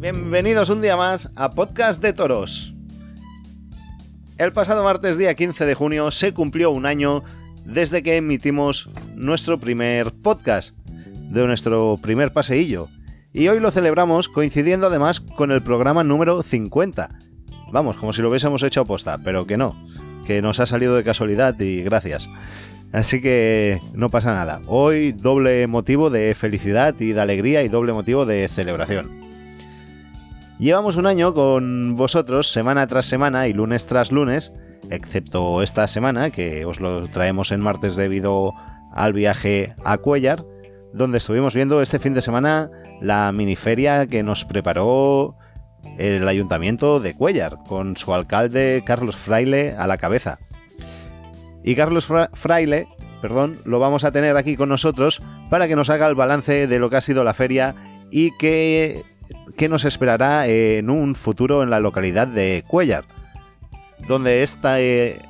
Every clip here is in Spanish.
Bienvenidos un día más a Podcast de Toros. El pasado martes día 15 de junio se cumplió un año desde que emitimos nuestro primer podcast, de nuestro primer paseillo. Y hoy lo celebramos coincidiendo además con el programa número 50. Vamos, como si lo hubiésemos hecho a posta, pero que no, que nos ha salido de casualidad y gracias. Así que no pasa nada. Hoy doble motivo de felicidad y de alegría y doble motivo de celebración. Llevamos un año con vosotros semana tras semana y lunes tras lunes, excepto esta semana que os lo traemos en martes debido al viaje a Cuellar, donde estuvimos viendo este fin de semana la miniferia que nos preparó el ayuntamiento de Cuellar, con su alcalde Carlos Fraile a la cabeza. Y Carlos Fraile, perdón, lo vamos a tener aquí con nosotros para que nos haga el balance de lo que ha sido la feria y qué, qué nos esperará en un futuro en la localidad de Cuellar, donde esta, eh,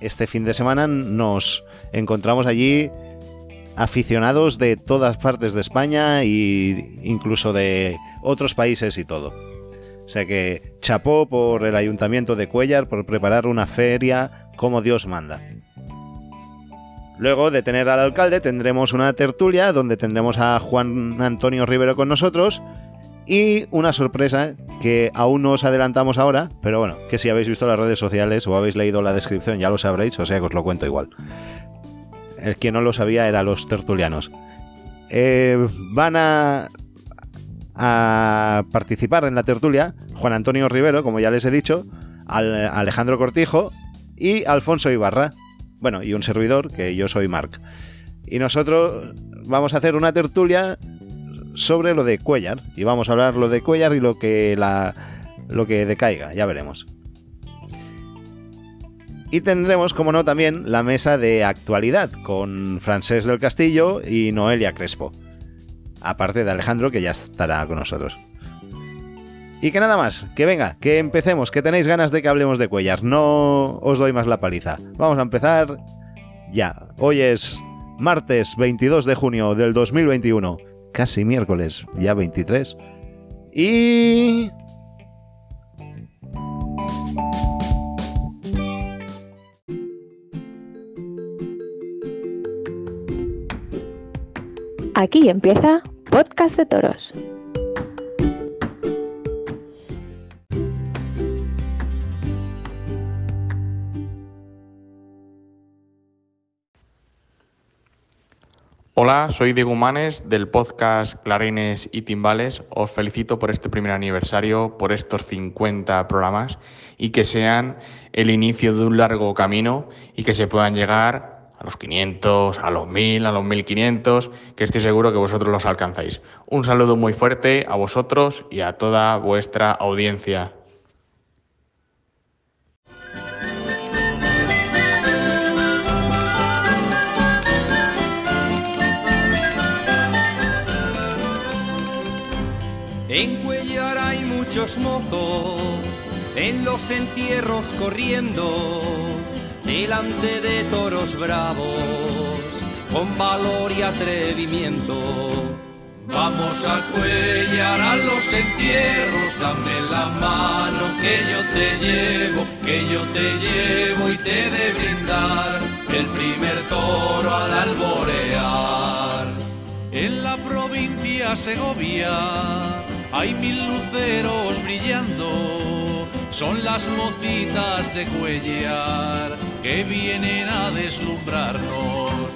este fin de semana nos encontramos allí aficionados de todas partes de España e incluso de otros países y todo. O sea que chapó por el ayuntamiento de Cuellar por preparar una feria como Dios manda. Luego de tener al alcalde tendremos una tertulia donde tendremos a Juan Antonio Rivero con nosotros y una sorpresa que aún no os adelantamos ahora, pero bueno, que si habéis visto las redes sociales o habéis leído la descripción ya lo sabréis, o sea que os lo cuento igual. El que no lo sabía era los tertulianos. Eh, van a, a participar en la tertulia Juan Antonio Rivero, como ya les he dicho, Alejandro Cortijo y Alfonso Ibarra. Bueno, y un servidor, que yo soy Marc. Y nosotros vamos a hacer una tertulia sobre lo de Cuellar. Y vamos a hablar lo de Cuellar y lo que, la, lo que decaiga, ya veremos. Y tendremos, como no, también la mesa de actualidad con Francés del Castillo y Noelia Crespo. Aparte de Alejandro, que ya estará con nosotros. Y que nada más, que venga, que empecemos, que tenéis ganas de que hablemos de Cuellar. No os doy más la paliza. Vamos a empezar ya. Hoy es martes 22 de junio del 2021, casi miércoles, ya 23. Y... Aquí empieza Podcast de Toros. Hola, soy Diego Manes del podcast Clarines y Timbales. Os felicito por este primer aniversario, por estos 50 programas y que sean el inicio de un largo camino y que se puedan llegar a los 500, a los 1000, a los 1500, que estoy seguro que vosotros los alcanzáis. Un saludo muy fuerte a vosotros y a toda vuestra audiencia. En Cuellar hay muchos mozos, en los entierros corriendo, delante de toros bravos, con valor y atrevimiento. Vamos a cuellar a los entierros, dame la mano que yo te llevo, que yo te llevo y te de brindar el primer toro al alborear. En la provincia Segovia hay mil luceros brillando, son las mocitas de Cuellar que vienen a deslumbrarnos.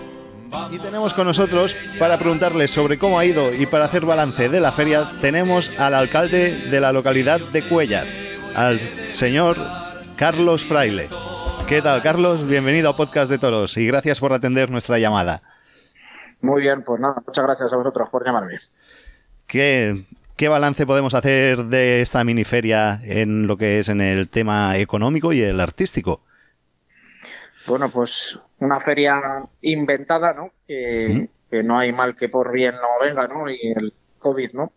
Y tenemos con nosotros, para preguntarles sobre cómo ha ido y para hacer balance de la feria, tenemos al alcalde de la localidad de Cuellar, al señor Carlos Fraile. ¿Qué tal, Carlos? Bienvenido a Podcast de Toros y gracias por atender nuestra llamada. Muy bien, pues nada, muchas gracias a vosotros por llamarme. ¿Qué, ¿Qué balance podemos hacer de esta miniferia en lo que es en el tema económico y el artístico? Bueno, pues una feria inventada, ¿no? Que, no hay mal que por bien no venga, ¿no? Y el COVID, ¿no?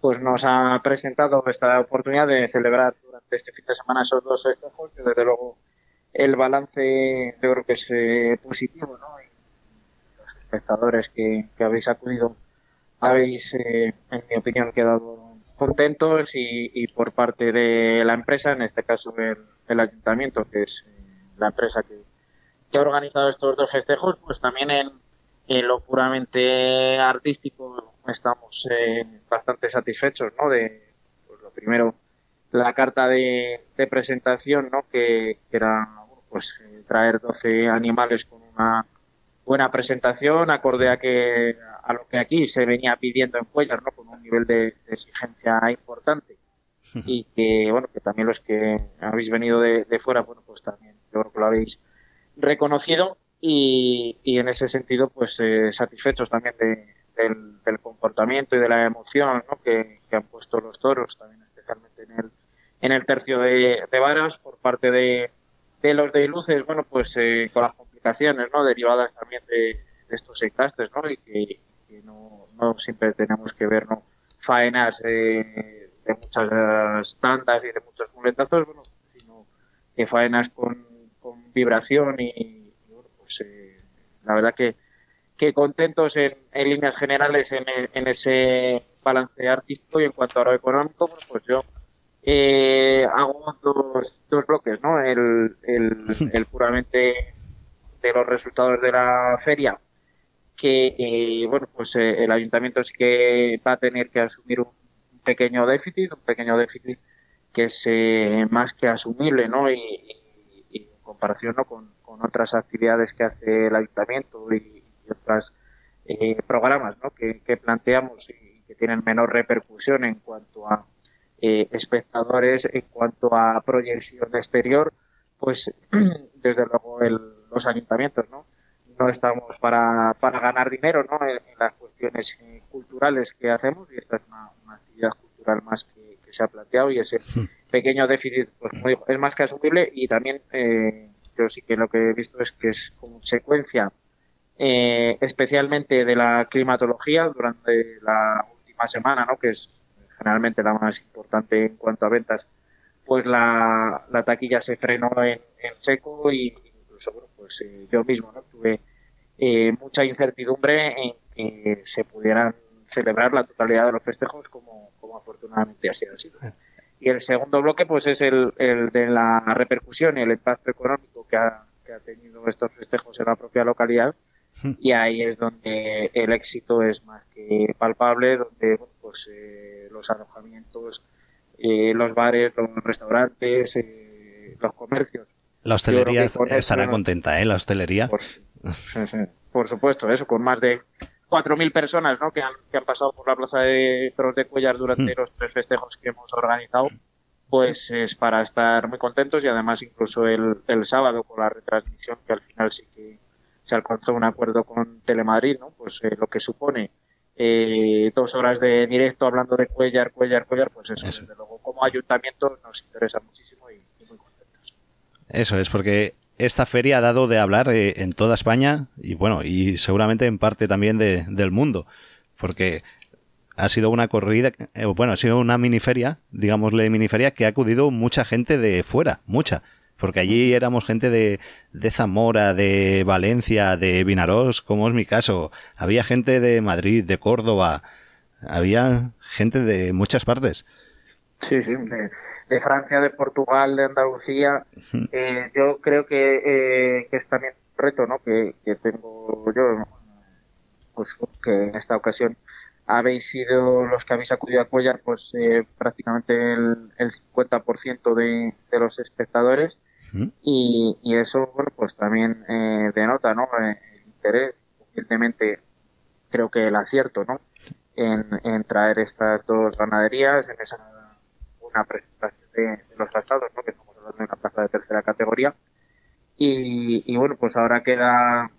Pues nos ha presentado esta oportunidad de celebrar durante este fin de semana esos dos festejos, que desde luego el balance yo creo que es eh, positivo, ¿no? Y los espectadores que habéis acudido habéis, eh, en mi opinión, quedado contentos y, por parte de la empresa, en este caso el, ayuntamiento, que es eh, la empresa que, ha organizado estos dos festejos, pues también en, lo puramente artístico estamos eh, bastante satisfechos, ¿no? De, pues lo primero, la carta de, presentación, ¿no? Que, era, pues, eh, traer 12 animales con una buena presentación, acorde a que a lo que aquí se venía pidiendo en Cuellar, ¿no? Con un nivel de, exigencia importante y que, bueno, que también los que habéis venido de, fuera, bueno, pues también yo creo que lo habéis reconocido y, y en ese sentido, pues eh, satisfechos también del, comportamiento y de la emoción, ¿no? Que, han puesto los toros, también especialmente en el, en el tercio de, varas por parte de, de los de luces, bueno, pues eh, con las complicaciones, ¿no? Derivadas también de, estos encastes, ¿no? Y que, no, no, siempre tenemos que ver ¿no? faenas de muchas tandas y de muchos muletazos, bueno, sino que faenas con, con vibración y, bueno, pues eh, la verdad que, que contentos en, en líneas generales en, en, ese balance artístico y en cuanto a lo económico, bueno, pues yo eh, hago dos, dos bloques, ¿no? El, el, el puramente de los resultados de la feria que eh, bueno pues eh, el ayuntamiento sí que va a tener que asumir un pequeño déficit un pequeño déficit que es eh, más que asumible no y, en comparación ¿no? con, otras actividades que hace el ayuntamiento y, otros programas ¿no? que, planteamos y que tienen menor repercusión en cuanto a espectadores en cuanto a proyección exterior pues desde luego los ayuntamientos no no estamos para, para ganar dinero ¿no? en, las cuestiones eh, culturales que hacemos y esta es una, actividad cultural más que, se ha planteado y ese hmm. pequeño déficit pues es más que asumible y también eh, yo sí que lo que he visto es que es consecuencia eh, especialmente de la climatología durante la última semana, ¿no? que es generalmente la más importante en cuanto a ventas, pues la, la taquilla se frenó en, en seco y incluso pues eh, yo mismo no tuve eh, mucha incertidumbre en que se pudieran celebrar la totalidad de los festejos como, como afortunadamente así ha sido. Y el segundo bloque pues es el, el de la repercusión y el impacto económico que ha, que ha tenido estos festejos en la propia localidad. Y ahí es donde el éxito es más que palpable, donde pues eh, los alojamientos, los bares, los restaurantes, los comercios la hostelería estará contenta, ¿eh? La hostelería. Por, supuesto, eso, con más de 4.000 personas ¿no? que, han, que han pasado por la plaza de Toros de Cuellar durante hmm. los tres festejos que hemos organizado, pues es para estar muy contentos y además incluso el, el sábado con la retransmisión, que al final sí que se alcanzó un acuerdo con Telemadrid, ¿no? Pues eh, lo que supone eh, dos horas de directo hablando de Cuellar, Cuellar, Cuellar, pues eso, desde luego como ayuntamiento nos interesa muchísimo eso es, porque esta feria ha dado de hablar eh, en toda España y bueno, y seguramente en parte también de, del mundo, porque ha sido una corrida, eh, bueno, ha sido una miniferia, digámosle miniferia, que ha acudido mucha gente de fuera, mucha, porque allí éramos gente de, de Zamora, de Valencia, de Vinarós, como es mi caso, había gente de Madrid, de Córdoba, había gente de muchas partes. Sí, sí, de Francia, de Portugal, de Andalucía. Eh, yo creo que, eh, que es también un reto ¿no? que, que tengo yo, pues que en esta ocasión habéis sido los que habéis acudido a Cuellar, pues eh, prácticamente el, el 50% de, de los espectadores. y, y, eso, bueno, pues también eh, denota, ¿no? El interés, evidentemente, creo que el acierto, ¿no? En, en traer estas dos ganaderías, en esa una presentación de, los traslados, ¿no? que estamos hablando de una plaza de tercera categoría. Y, bueno, pues ahora queda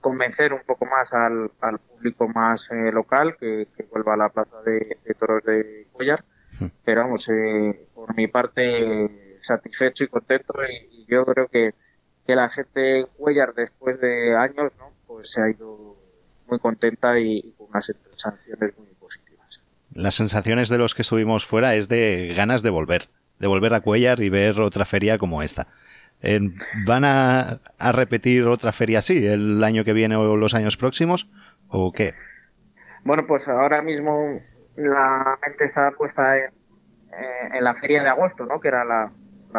convencer un poco más al, al público más eh, local que, vuelva a la plaza de, toros de Cuellar. Pero vamos, eh, por mi parte, satisfecho y contento. Y, yo creo que, que la gente de Cuellar, después de años, ¿no? pues se ha ido muy contenta y, con unas sensaciones muy. Las sensaciones de los que estuvimos fuera es de ganas de volver de volver a Cuellar y ver otra feria como esta. ¿Van a, repetir otra feria así el año que viene o los años próximos? ¿O qué? Bueno, pues ahora mismo la mente está puesta en, en la feria de agosto, ¿no? Que era la,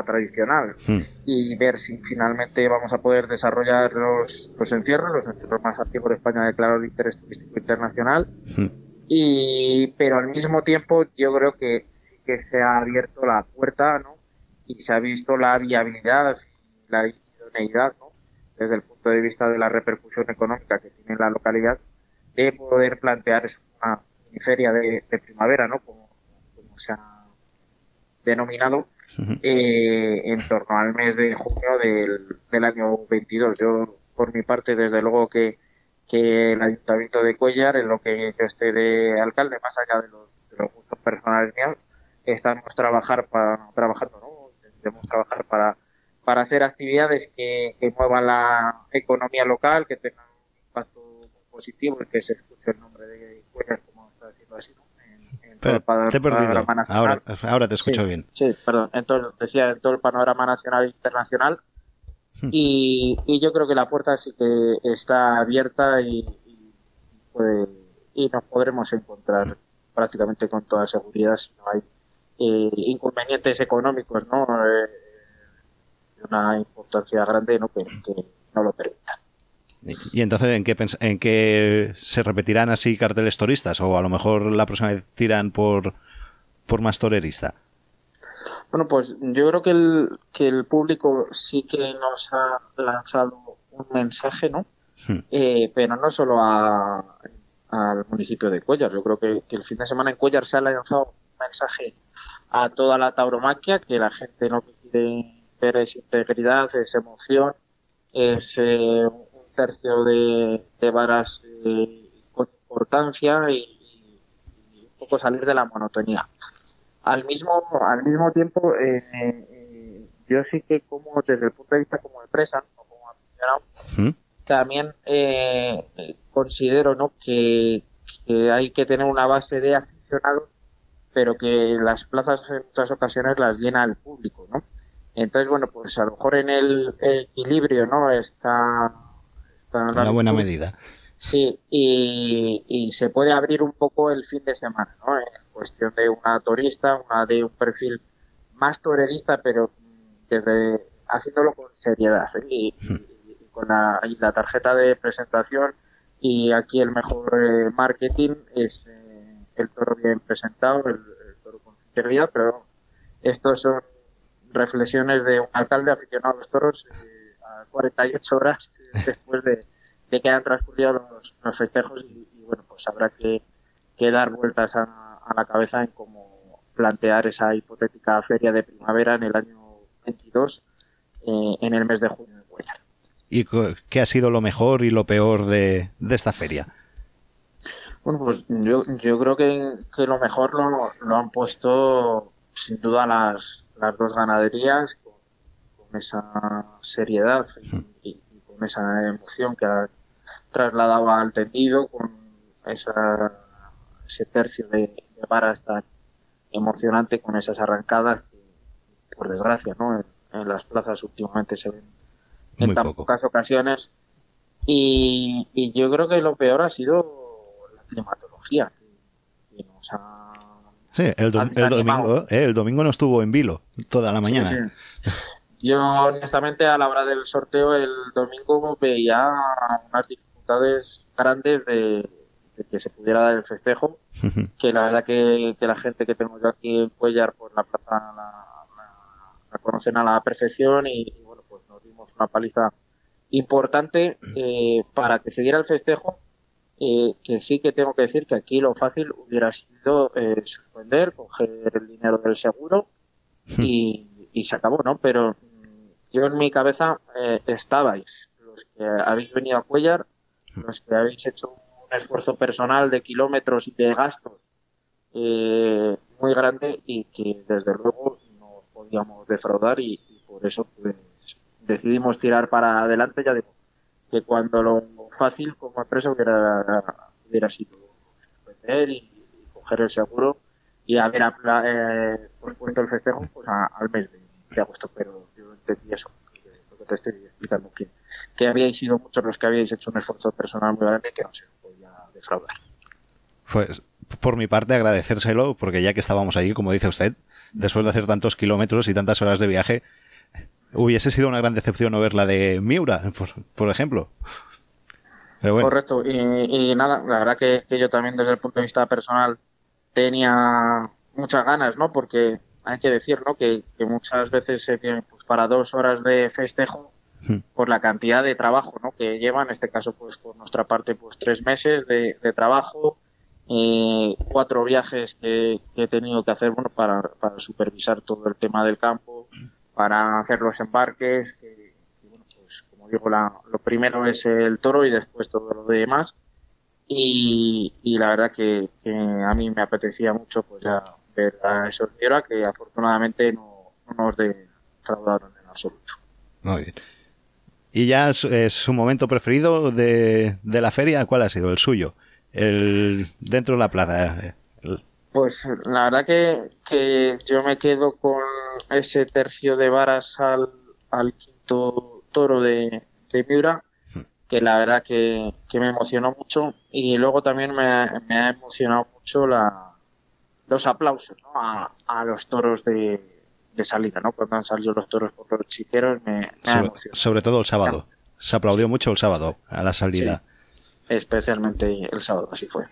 tradicional hmm. y ver si finalmente vamos a poder desarrollar los, los encierros, los encierros más activos de España declarados de interés turístico internacional. Hmm. Y, pero al mismo tiempo yo creo que, que se ha abierto la puerta, ¿no? Y se ha visto la viabilidad la idoneidad, ¿no? Desde el punto de vista de la repercusión económica que tiene la localidad, de poder plantear una feria de, primavera, ¿no? Como, como se ha denominado, eh, en torno al mes de junio del, del, año 22. Yo, por mi parte, desde luego que, que el Ayuntamiento de Cuellar, en lo que yo esté de alcalde, más allá de los, de los gustos personales míos, estamos trabajar para, trabajando, ¿no? Trabajar para, para hacer actividades que, que muevan la economía local, que tengan un impacto positivo y que se escuche el nombre de Cuellar como está haciendo así, ¿no? te he perdido. Ahora, ahora, te escucho bien. Sí, perdón. Entonces, decía, en todo el panorama nacional e internacional. Hmm. Y, y, yo creo que la puerta sí que está abierta y, puede, y nos podremos encontrar prácticamente con toda seguridad si no hay eh, inconvenientes económicos, ¿no? Eh, una importancia grande, ¿no? Que, que no lo permitan. ¿Y entonces en qué, en qué se repetirán así carteles toristas? ¿O a lo mejor la próxima vez tiran por, por más torerista? Bueno, pues yo creo que el, que el público sí que nos ha lanzado un mensaje, ¿no? Hmm. Eh, pero no solo al municipio de Cuellar. Yo creo que, el fin de semana en Cuellar se ha lanzado un mensaje a toda la tauromaquia, que la gente lo que quiere ver es integridad, es emoción, es eh, tercio de, varas eh, con importancia y, un poco salir de la monotonía. Al mismo, al mismo tiempo, eh, eh, yo sí que como desde el punto de vista como empresa o como aficionado, también considero ¿no? que, hay que tener una base de aficionados, pero que las plazas en muchas ocasiones las llena el público, ¿no? Entonces, bueno, pues a lo mejor en el equilibrio, ¿no? Está una buena medida. Sí, y, se puede abrir un poco el fin de semana, ¿no? Cuestión de una turista, una de un perfil más torerista, pero desde haciéndolo con seriedad ¿eh? y, con la, tarjeta de presentación y aquí el mejor eh, marketing es eh, el toro bien presentado, el, toro con integridad, pero estos son reflexiones de un alcalde aficionado a los toros a 48 horas después de, que hayan transcurrido los, festejos y, bueno, pues habrá que, dar vueltas a, la cabeza en cómo plantear esa hipotética feria de primavera en el año 22 eh, en el mes de junio en Cuellar. ¿Y qué ha sido lo mejor y lo peor de, esta feria? Bueno, pues yo, yo creo que, lo mejor lo, lo, han puesto sin duda las, las dos ganaderías con, esa seriedad y, esa emoción que ha trasladado al tendido, con esa, ese tercio de, de varas tan emocionante, con esas arrancadas que, por desgracia, ¿no? En, las plazas últimamente se ven en tan pocas ocasiones. Y, yo creo que lo peor ha sido la climatología, que, nos ha Sí, el, domingo, eh, el domingo no estuvo en vilo toda la mañana. Yo, honestamente, a la hora del sorteo el domingo veía unas dificultades grandes de, que se pudiera dar el festejo, que la verdad que, la gente que tengo yo aquí en Cuellar, pues la plaza la, conocen a la perfección y, bueno, pues nos dimos una paliza importante eh, para que se diera el festejo, eh, que sí que tengo que decir que aquí lo fácil hubiera sido eh, suspender, coger el dinero del seguro y y se acabó, ¿no? Pero mm, yo en mi cabeza eh, estabais, los que habéis venido a Cuellar, los que habéis hecho un esfuerzo personal de kilómetros y de gastos eh, muy grande y que desde luego no podíamos defraudar y, por eso pues, decidimos tirar para adelante, ya digo, que cuando lo fácil como empresa hubiera, hubiera sido vender y, coger el seguro y haber eh, pospuesto el festejo pues al mes de agosto, pero yo entendí eso, lo que te estoy explicando, que, que habíais sido muchos los que habíais hecho un esfuerzo personal muy grande que no podía defraudar. Pues por mi parte, agradecérselo, porque ya que estábamos ahí, como dice usted, después de hacer tantos kilómetros y tantas horas de viaje, hubiese sido una gran decepción no ver la de Miura, por, ejemplo. Correcto, y, nada, la verdad que, yo también desde el punto de vista personal tenía muchas ganas, ¿no? Porque hay que decir, ¿no? Que, muchas veces se tiene, pues, para dos horas de festejo. Por la cantidad de trabajo, ¿no? Que lleva, en este caso, pues por nuestra parte, pues tres meses de, trabajo, eh, cuatro viajes que, he tenido que hacer, bueno, para, para supervisar todo el tema del campo, para hacer los embarques, que, bueno, pues como digo, lo primero es el toro y después todo lo demás. Y, y la verdad que, a mí me apetecía mucho pues ya ver a esos que afortunadamente no, nos defraudaron en absoluto. Muy bien. ¿Y ya es, su momento preferido de, de, la feria? ¿Cuál ha sido? ¿El suyo? El, dentro de la plaza. Pues la verdad que, que yo me quedo con ese tercio de varas al, al quinto toro de, de Miura, hmm. que la verdad que, que, me emocionó mucho y luego también me, me ha emocionado mucho la, los aplausos a, a, los toros de, de, salida, ¿no? Cuando han salido los toros por los chiqueros me, me sobre, sobre, todo el sábado. Se aplaudió mucho el sábado a la salida. especialmente el sábado, así fue.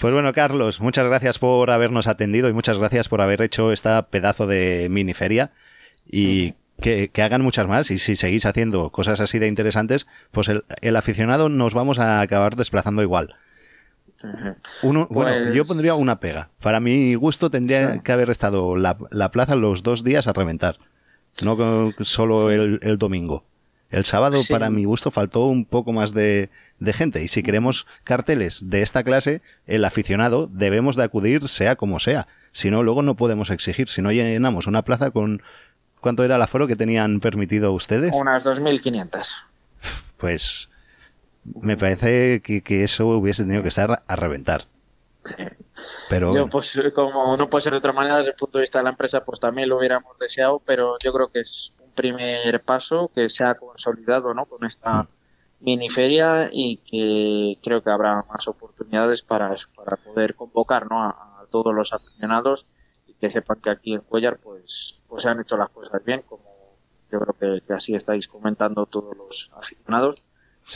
Pues bueno, Carlos, muchas gracias por habernos atendido y muchas gracias por haber hecho esta pedazo de mini feria y que, hagan muchas más y si seguís haciendo cosas así de interesantes, pues el, aficionado nos vamos a acabar desplazando igual. Uno, bueno, yo pues pondría una pega. Para mi gusto tendría que haber estado la, plaza los dos días a reventar, no solo el, el domingo. El sábado, para mi gusto, faltó un poco más de, de gente. Y si queremos carteles de esta clase, el aficionado debemos de acudir sea como sea. Si no, luego no podemos exigir. Si no llenamos una plaza con... ¿Cuánto era el aforo que tenían permitido ustedes? Unas 2.500. Pues me parece que, eso hubiese tenido que estar a reventar. Pero yo, pues, como no puede ser de otra manera, desde el punto de vista de la empresa, pues también lo hubiéramos deseado, pero yo creo que es un primer paso que se ha consolidado, ¿no? Con esta mm mini feria y que creo que habrá más oportunidades para, para poder convocar ¿no? a, todos los aficionados y que sepan que aquí en Cuellar pues, pues se han hecho las cosas bien, como yo creo que, así estáis comentando todos los aficionados.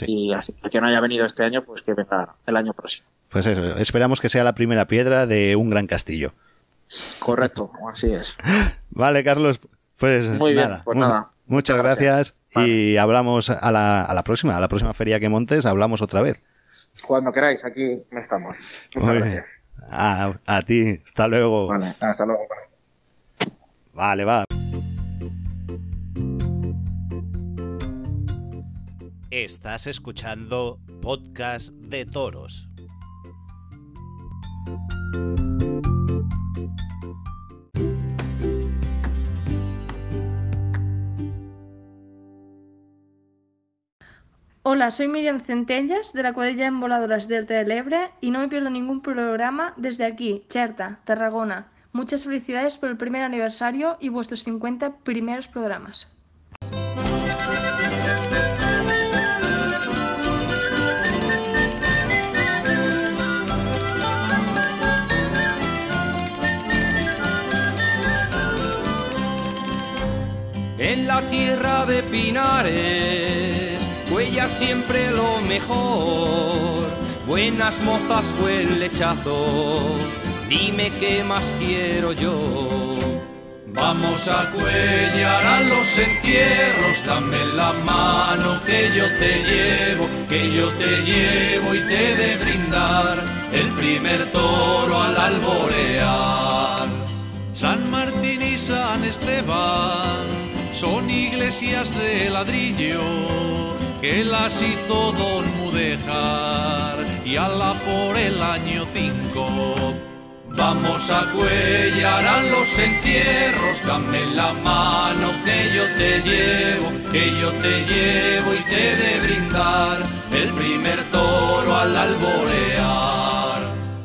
Y así que no haya venido este año, pues que venga el año próximo. Pues eso, esperamos que sea la primera piedra de un gran castillo. Correcto, así es. Vale, Carlos, pues Muy nada. pues nada. Muchas gracias. Y hablamos a la, a la próxima, a la próxima feria que montes, hablamos otra vez. Cuando queráis, aquí estamos. Muchas gracias. A, a, ti, hasta luego. Vale, hasta luego. Vale, va. Estás escuchando Podcast de Toros. Hola, soy Miriam Centellas de la cuadrilla en Voladoras del Ebre y no me pierdo ningún programa desde aquí, Cherta, Tarragona. Muchas felicidades por el primer aniversario y vuestros 50 primeros programas. En la tierra de Pinares Huella siempre lo mejor, buenas mozas, buen lechazo, dime qué más quiero yo. Vamos a cuellar a los entierros, dame la mano que yo te llevo, que yo te llevo y te de brindar el primer toro al alborear. San Martín y San Esteban son iglesias de ladrillo que las hizo Don Mudejar y ala por el año 5. Vamos a cuellar a los entierros, dame la mano que yo te llevo, que yo te llevo y te de brindar el primer toro al alborear.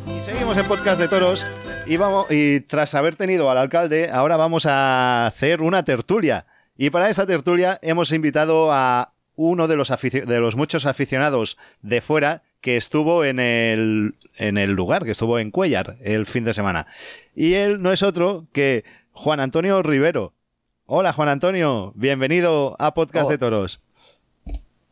Y seguimos en podcast de toros y, vamos, y tras haber tenido al alcalde, ahora vamos a hacer una tertulia. Y para esta tertulia hemos invitado a uno de los, de los muchos aficionados de fuera que estuvo en el, en el lugar, que estuvo en Cuellar el fin de semana. Y él no es otro que Juan Antonio Rivero. Hola Juan Antonio, bienvenido a Podcast Oh. de Toros.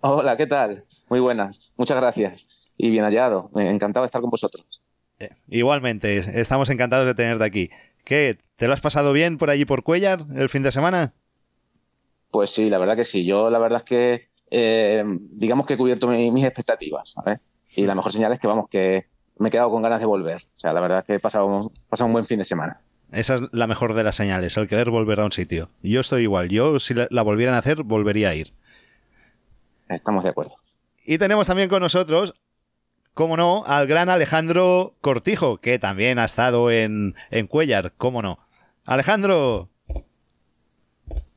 Hola, ¿qué tal? Muy buenas, muchas gracias y bien hallado. Encantado de estar con vosotros. Eh, Igualmente, estamos encantados de tenerte aquí. ¿Qué? ¿Te lo has pasado bien por allí por Cuellar el fin de semana? Pues sí, la verdad que sí. Yo la verdad es que eh, digamos que he cubierto mi- mis expectativas, ¿sabes? Y la mejor señal es que vamos, que me he quedado con ganas de volver. O sea, la verdad es que he pasado, un- pasado un buen fin de semana. Esa es la mejor de las señales, el querer volver a un sitio. Yo estoy igual, yo si la, la volvieran a hacer, volvería a ir. Estamos de acuerdo. Y tenemos también con nosotros, como no, al gran Alejandro Cortijo, que también ha estado en, en Cuellar, cómo no. Alejandro,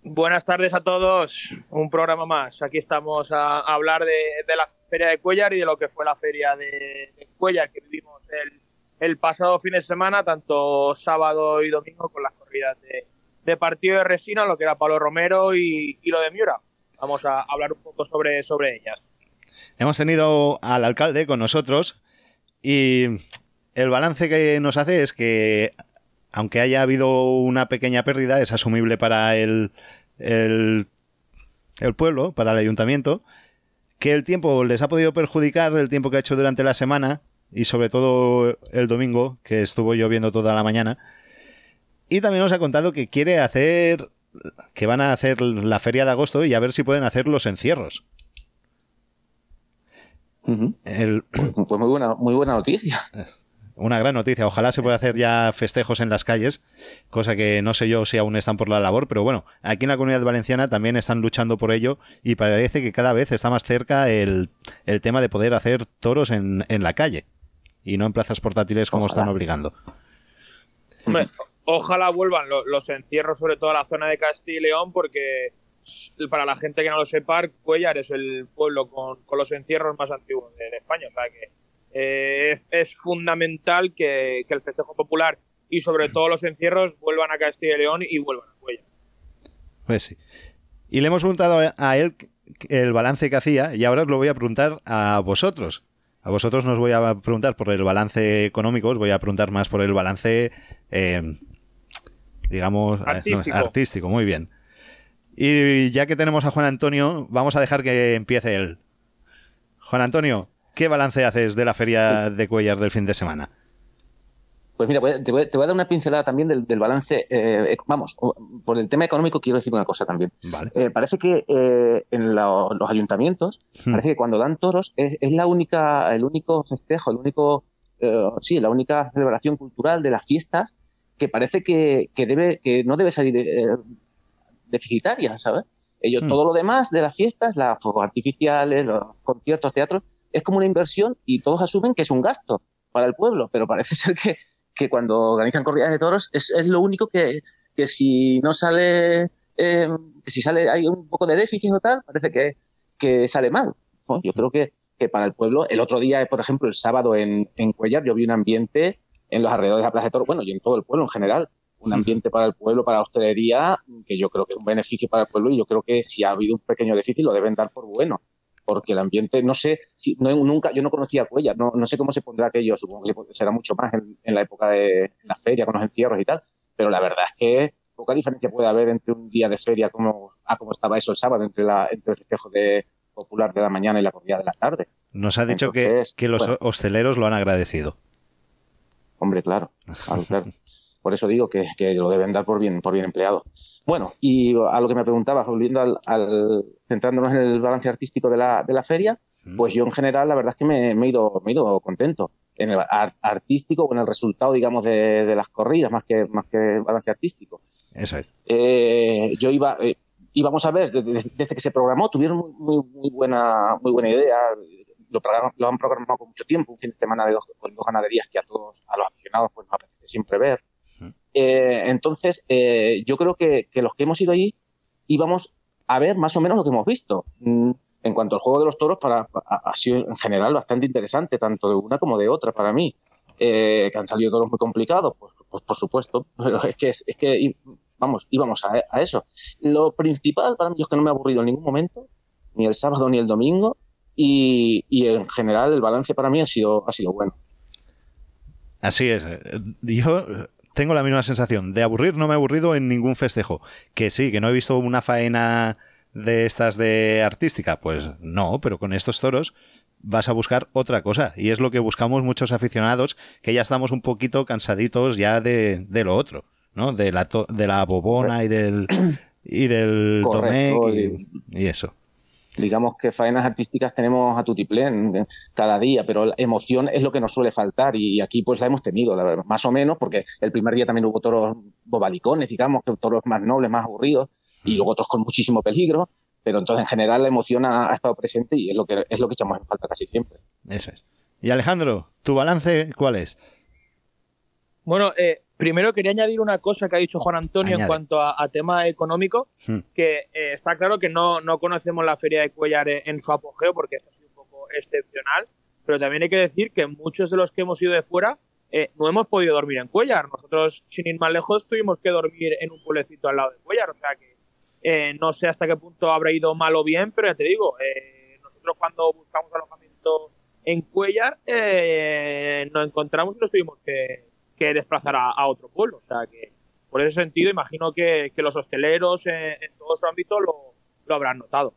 Buenas tardes a todos, un programa más. Aquí estamos a, hablar de, la feria de Cuellar y de lo que fue la feria de, Cuellar que vivimos el, pasado fin de semana, tanto sábado y domingo con las corridas de, de partido de resina, lo que era Pablo Romero y, y lo de Miura. Vamos a hablar un poco sobre, sobre ellas. hemos tenido al alcalde con nosotros y el balance que nos hace es que, aunque haya habido una pequeña pérdida, es asumible para el, el, el pueblo, para el ayuntamiento, que el tiempo les ha podido perjudicar, el tiempo que ha hecho durante la semana y sobre todo el domingo, que estuvo lloviendo toda la mañana. Y también nos ha contado que quiere hacer, que van a hacer la feria de agosto y a ver si pueden hacer los encierros. El, Pues muy buena, muy buena noticia. Una gran noticia. Ojalá se pueda hacer ya festejos en las calles, cosa que no sé yo si aún están por la labor, pero bueno, aquí en la comunidad valenciana también están luchando por ello y parece que cada vez está más cerca el, el tema de poder hacer toros en, en la calle y no en plazas portátiles como Ojalá. están obligando. Hombre, ojalá vuelvan lo- los encierros, sobre todo a la zona de Castilla y León, porque para la gente que no lo sepa, Cuellar es el pueblo con, con los encierros más antiguos de, de España. O sea que eh, es, fundamental que, que el festejo popular y sobre todo los encierros vuelvan a Castilla y León y vuelvan a Cuellar. Pues sí. Y le hemos preguntado a él el balance que hacía y ahora os lo voy a preguntar a vosotros. A vosotros no os voy a preguntar por el balance económico, os voy a preguntar más por el balance, eh, digamos, eh, no, Artístico. artístico. Muy bien. Y ya que tenemos a Juan Antonio, vamos a dejar que empiece él. Juan Antonio, ¿qué balance haces de la feria de Cuellar del fin de semana? Pues mira, te voy, a- dar una pincelada también del, del balance. eh, vamos, por el tema económico quiero decir una cosa también. Vale. Eh, parece que eh, en la- los ayuntamientos, Hmm. parece que cuando dan toros es, es la única, el único festejo, el único, sí, la única celebración cultural de las fiestas que parece que, que debe, que no debe salir deficitaria, ¿sabes? Ellos, Hmm. todo lo demás de las fiestas, las fuegos artificiales, los conciertos, teatros, es como una inversión y todos asumen que es un gasto para el pueblo, pero parece ser que, que cuando organizan corridas de toros es, es lo único que, que si no sale, eh, que si sale hay un poco de déficit o tal, parece que, que sale mal. ¿no? Yo creo que, que para el pueblo, el otro día, por ejemplo, el sábado en, en Cuellar, yo vi un ambiente en los alrededores de la Plaza de Toros, bueno, y en todo el pueblo en general, un ambiente para el pueblo, para la hostelería, que yo creo que es un beneficio para el pueblo y yo creo que si ha habido un pequeño déficit lo deben dar por bueno. Porque el ambiente, no sé, si, no, nunca, yo no conocía Cuellar, no, no sé cómo se pondrá aquello, supongo que será mucho más en, en la época de la feria, con los encierros y tal, pero la verdad es que poca diferencia puede haber entre un día de feria como, a como estaba eso el sábado, entre, la, entre el festejo de popular de la mañana y la corrida de la tarde. Nos ha dicho Entonces, que, que los bueno. hosteleros lo han agradecido. Hombre, claro, claro, claro. Por eso digo que, que lo deben dar por bien, por bien empleado. Bueno, y a lo que me preguntabas, volviendo al, al- centrándonos en el balance artístico de la, de la feria, pues yo en general la verdad es que me, me he, ido, me he ido contento. En el ar- artístico o en el resultado, digamos, de, de las corridas, más que, más que balance artístico. Eso es. Eh, yo iba, eh, íbamos a ver, desde, desde que se programó, tuvieron muy, muy, muy buena, muy buena idea. Lo, lo han programado con mucho tiempo, un fin de semana de dos, con dos ganaderías que a todos, a los aficionados, pues nos apetece siempre ver. Eh, entonces, eh, yo creo que, los que hemos ido allí íbamos a ver más o menos lo que hemos visto. Mm, En cuanto al juego de los toros, ha, ha sido en general bastante interesante, tanto de una como de otra para mí. Eh, que han salido toros muy complicados, pues, pues por supuesto, pero es que, es, es vamos, íbamos a, eso. Lo principal para mí es que no me he aburrido en ningún momento, ni el sábado ni el domingo, y, y en general el balance para mí ha sido, ha sido bueno. Así es. Yo tengo la misma sensación. De aburrir no me he aburrido en ningún festejo. Que sí, que no he visto una faena de estas de artística. Pues no, pero con estos toros vas a buscar otra cosa. Y es lo que buscamos muchos aficionados, que ya estamos un poquito cansaditos ya de, de lo otro, ¿no? De la, to- de la bobona y del, y del Correcto, y, y eso. Digamos que faenas artísticas tenemos a tutiplén cada día, pero la emoción es lo que nos suele faltar y aquí pues la hemos tenido, la verdad, más o menos, porque el primer día también hubo toros bobalicones, digamos, que toros más nobles, más aburridos, y luego otros con muchísimo peligro, pero entonces en general la emoción ha, ha estado presente y es lo que es lo que echamos en falta casi siempre. Eso es. Y Alejandro, ¿tu balance cuál es? Bueno, eh, primero quería añadir una cosa que ha dicho Juan Antonio Añade. en cuanto a, a tema económico, que eh, está claro que no, no conocemos la feria de Cuellar en, en su apogeo porque esto ha sido un poco excepcional, pero también hay que decir que muchos de los que hemos ido de fuera eh, no hemos podido dormir en Cuellar. Nosotros, sin ir más lejos, tuvimos que dormir en un pueblecito al lado de Cuellar, o sea que eh, no sé hasta qué punto habrá ido mal o bien, pero ya te digo, eh, nosotros cuando buscamos alojamiento en Cuellar eh, nos encontramos y nos tuvimos que, que desplazar a, a otro pueblo. O sea que, por ese sentido, imagino que, que los hosteleros eh, en todo su ámbito lo, lo habrán notado.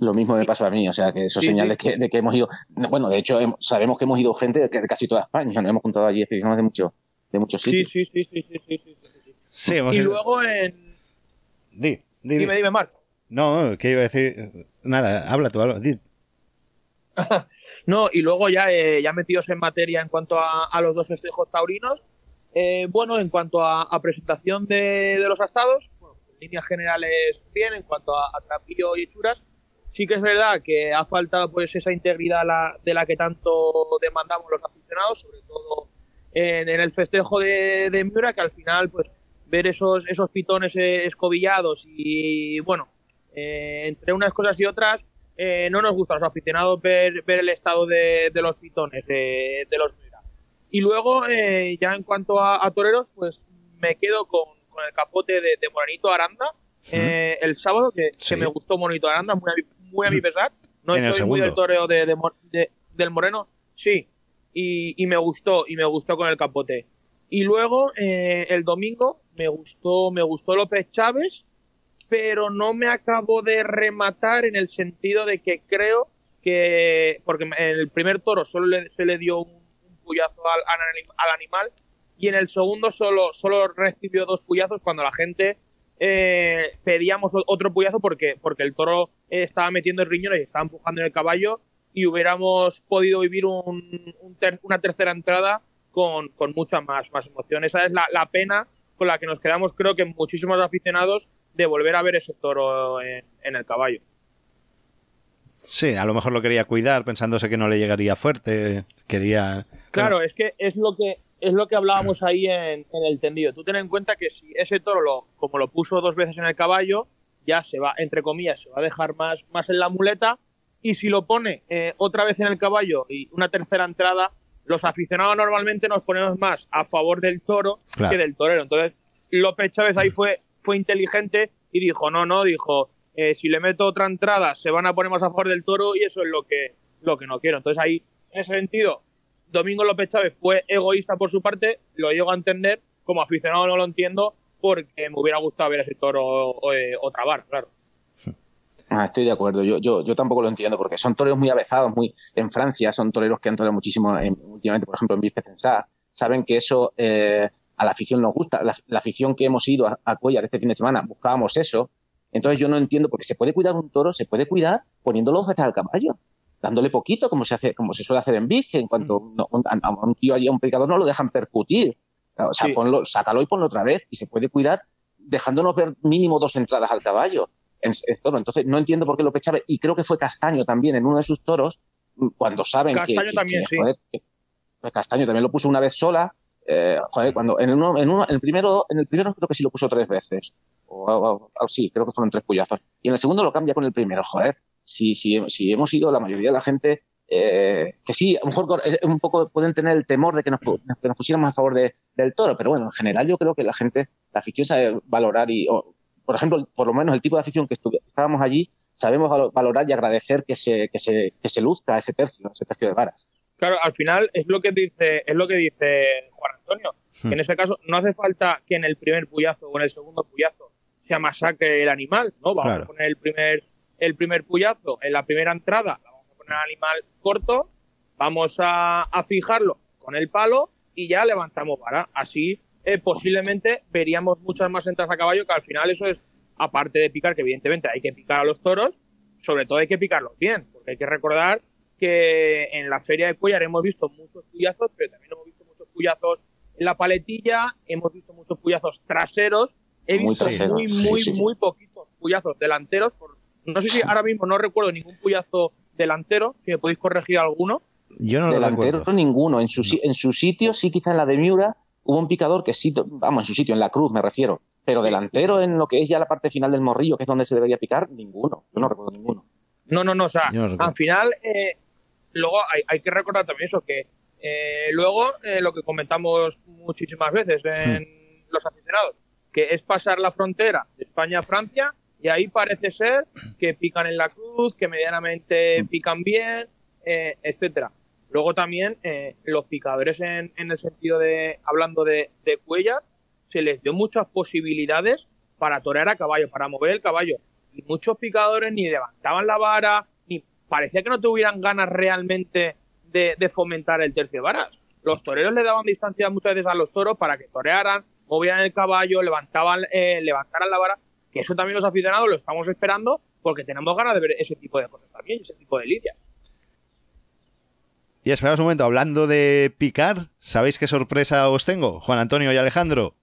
Lo mismo me pasó a mí, o sea que esos Sí, señales sí. Que, de que hemos ido, no, bueno, de hecho sabemos que hemos ido gente de, casi toda España, nos hemos juntado allí aficionados de, mucho, de muchos sitios. sí, sí, sí, sí, sí, sí, sí, sí. Sí, hemos Y ido- luego en... Di, di, di. Dime, dime, Marc. No, ¿qué iba a decir? Nada, habla tú, habla. Di. No, y luego ya, eh, ya metidos en materia en cuanto a, los dos festejos taurinos, eh, bueno, en cuanto a, a presentación de, los astados, bueno, en líneas generales bien, en cuanto a, a trapillo y hechuras, sí que es verdad que ha faltado pues esa integridad de la que tanto demandamos los aficionados, sobre todo en, en el festejo de, de Miura, que al final pues ver esos, esos pitones eh, escobillados y bueno, eh, entre unas cosas y otras, eh, no nos gusta a los aficionados ver, ver el estado de, de los pitones de, de los. Y luego, eh, ya en cuanto a, a toreros, pues me quedo con, con el capote de, de Morenito Aranda eh, el sábado, que, Sí. que me gustó Morenito Aranda, muy a mi, muy a mi pesar. No En el soy muy del toreo de- del Moreno, sí, y, y me gustó, y me gustó con el capote. Y luego, eh, el domingo, me gustó, me gustó López Chávez, pero no me acabo de rematar en el sentido de que creo que, porque en el primer toro solo le, se le dio un, un puyazo al, al anim- al animal y en el segundo solo, solo recibió dos puyazos cuando la gente eh, pedíamos otro puyazo porque, porque el toro estaba metiendo el riñón y estaba empujando en el caballo y hubiéramos podido vivir un, una tercera entrada con, con mucha más, más emoción. Esa es la pena con la que nos quedamos, creo que muchísimos aficionados, de volver a ver ese toro en, en el caballo. Sí, a lo mejor lo quería cuidar pensándose que no le llegaría fuerte. Quería. Claro, es que es lo que es lo que hablábamos ahí en, en el tendido. Tú ten en cuenta que si ese toro, lo, como lo puso dos veces en el caballo, ya se va, entre comillas, se va a dejar más, más en la muleta. Y si lo pone eh, otra vez en el caballo y una tercera entrada, los aficionados normalmente nos ponemos más a favor del toro Claro. que del torero. Entonces, López Chávez ahí fue, fue inteligente y dijo, no, no, dijo, eh, si le meto otra entrada se van a poner más a favor del toro y eso es lo que, lo que no quiero. Entonces ahí, en ese sentido, Domingo López Chávez fue egoísta por su parte, lo llego a entender, como aficionado no lo entiendo, porque me hubiera gustado ver ese toro eh, otra vara, claro. Ah, estoy de acuerdo. Yo, yo, yo tampoco lo entiendo porque son toreros muy avezados, muy en Francia son toreros que han toreado muchísimo en- últimamente, por ejemplo, en Vicecensá. Saben que eso eh, a la afición nos gusta. La, la afición que hemos ido a, a Cuellar este fin de semana buscábamos eso. Entonces yo no entiendo porque se puede cuidar un toro, se puede cuidar poniéndolo dos veces al caballo, dándole poquito, como se hace, como se suele hacer en Vic, que en cuanto Mm. no- un- a, un tío allí, a un predicador, no lo dejan percutir. O sea, Sí. ponlo, sácalo y ponlo otra vez. Y se puede cuidar dejándonos ver mínimo dos entradas al caballo en, en toro. Entonces, no entiendo por qué López Chávez, y creo que fue Castaño también en uno de sus toros, cuando saben que- Castaño que, también, que, sí. joder, que- Castaño también lo puso una vez sola. Eh, joder, cuando en uno, en uno, en el primero, en el primero creo que sí lo puso tres veces. O, sí, creo que fueron tres puyazos. Y en el segundo lo cambia con el primero. Joder, si, si, si hemos ido la mayoría de la gente, eh, que sí, a lo mejor eh, un poco pueden tener el temor de que nos, que nos pusiéramos a favor de- del toro, pero bueno, en general yo creo que la gente, la afición sabe valorar y, por ejemplo, por lo menos el tipo de afición que estábamos allí, sabemos valo- valorar y agradecer que se, que se, que se luzca ese tercio, ese tercio de varas. Claro, al final es lo que dice, es lo que dice Juan Antonio. Hmm. Que en ese caso no hace falta que en el primer puyazo o en el segundo puyazo se masacre el animal, ¿no? Vamos Claro. a poner el primer, el primer puyazo en la primera entrada, vamos a poner al animal corto, vamos a, a fijarlo con el palo y ya levantamos vara. Así eh, posiblemente veríamos muchas más entradas a caballo, que al final eso es, aparte de picar, que evidentemente hay que picar a los toros, sobre todo hay que picarlos bien, porque hay que recordar que en la feria de Cuellar hemos visto muchos puyazos, pero también hemos visto muchos puyazos en la paletilla, hemos visto muchos puyazos traseros, he Muy visto traseros, muy, sí, muy, sí, sí. muy poquitos puyazos delanteros. por- no sé si ahora mismo no recuerdo ningún puyazo delantero, si me podéis corregir alguno. Yo no lo Delantero recuerdo. ninguno. En su, si- en su sitio, sí, quizá en la de Miura, hubo un picador que sí, vamos, en su sitio, en la cruz me refiero. Pero delantero en lo que es ya la parte final del morrillo, que es donde se debería picar, ninguno. Yo no recuerdo ninguno. No, no, no, o sea, no al final, eh, luego hay, hay que recordar también eso, que eh, luego eh, lo que comentamos muchísimas veces en los aficionados, que es pasar la frontera de España a Francia y ahí parece ser que pican en la cruz, que medianamente pican bien, eh, etcétera. Luego también eh, los picadores en, en el sentido de, hablando de, de Cuellar, se les dio muchas posibilidades para torear a caballo, para mover el caballo. Y muchos picadores ni levantaban la vara, parecía que no tuvieran ganas realmente de, de fomentar el tercio de varas. Los toreros le daban distancia muchas veces a los toros para que torearan, movieran el caballo, levantaban, eh, levantaran la vara, que eso también los aficionados lo estamos esperando porque tenemos ganas de ver ese tipo de cosas también, ese tipo de lidias. Y esperaos un momento, hablando de picar, ¿sabéis qué sorpresa os tengo, Juan Antonio y Alejandro?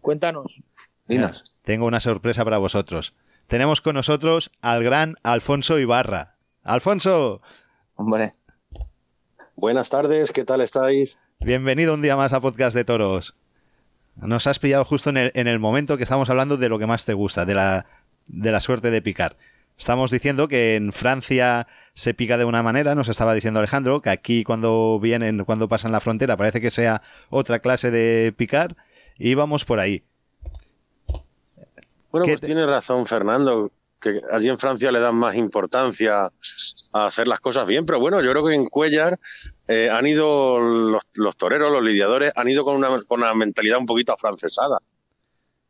Cuéntanos. Dinos. Tengo una sorpresa para vosotros. Tenemos con nosotros al gran Alfonso Ibarra. Alfonso, Hombre, Buenas tardes, ¿qué tal estáis? bienvenido un día más a Podcast de Toros. Nos has pillado justo en el, en el momento que estamos hablando de lo que más te gusta, de la, de la suerte de picar. Estamos diciendo que en Francia se pica de una manera, nos estaba diciendo Alejandro, que aquí cuando vienen, cuando pasan la frontera, parece que sea otra clase de picar, y vamos por ahí. Bueno, ¿Qué pues te- tienes razón, Fernando, que allí en Francia le dan más importancia a hacer las cosas bien, pero bueno, yo creo que en Cuellar eh, han ido los, los toreros, los lidiadores, han ido con una, con una mentalidad un poquito afrancesada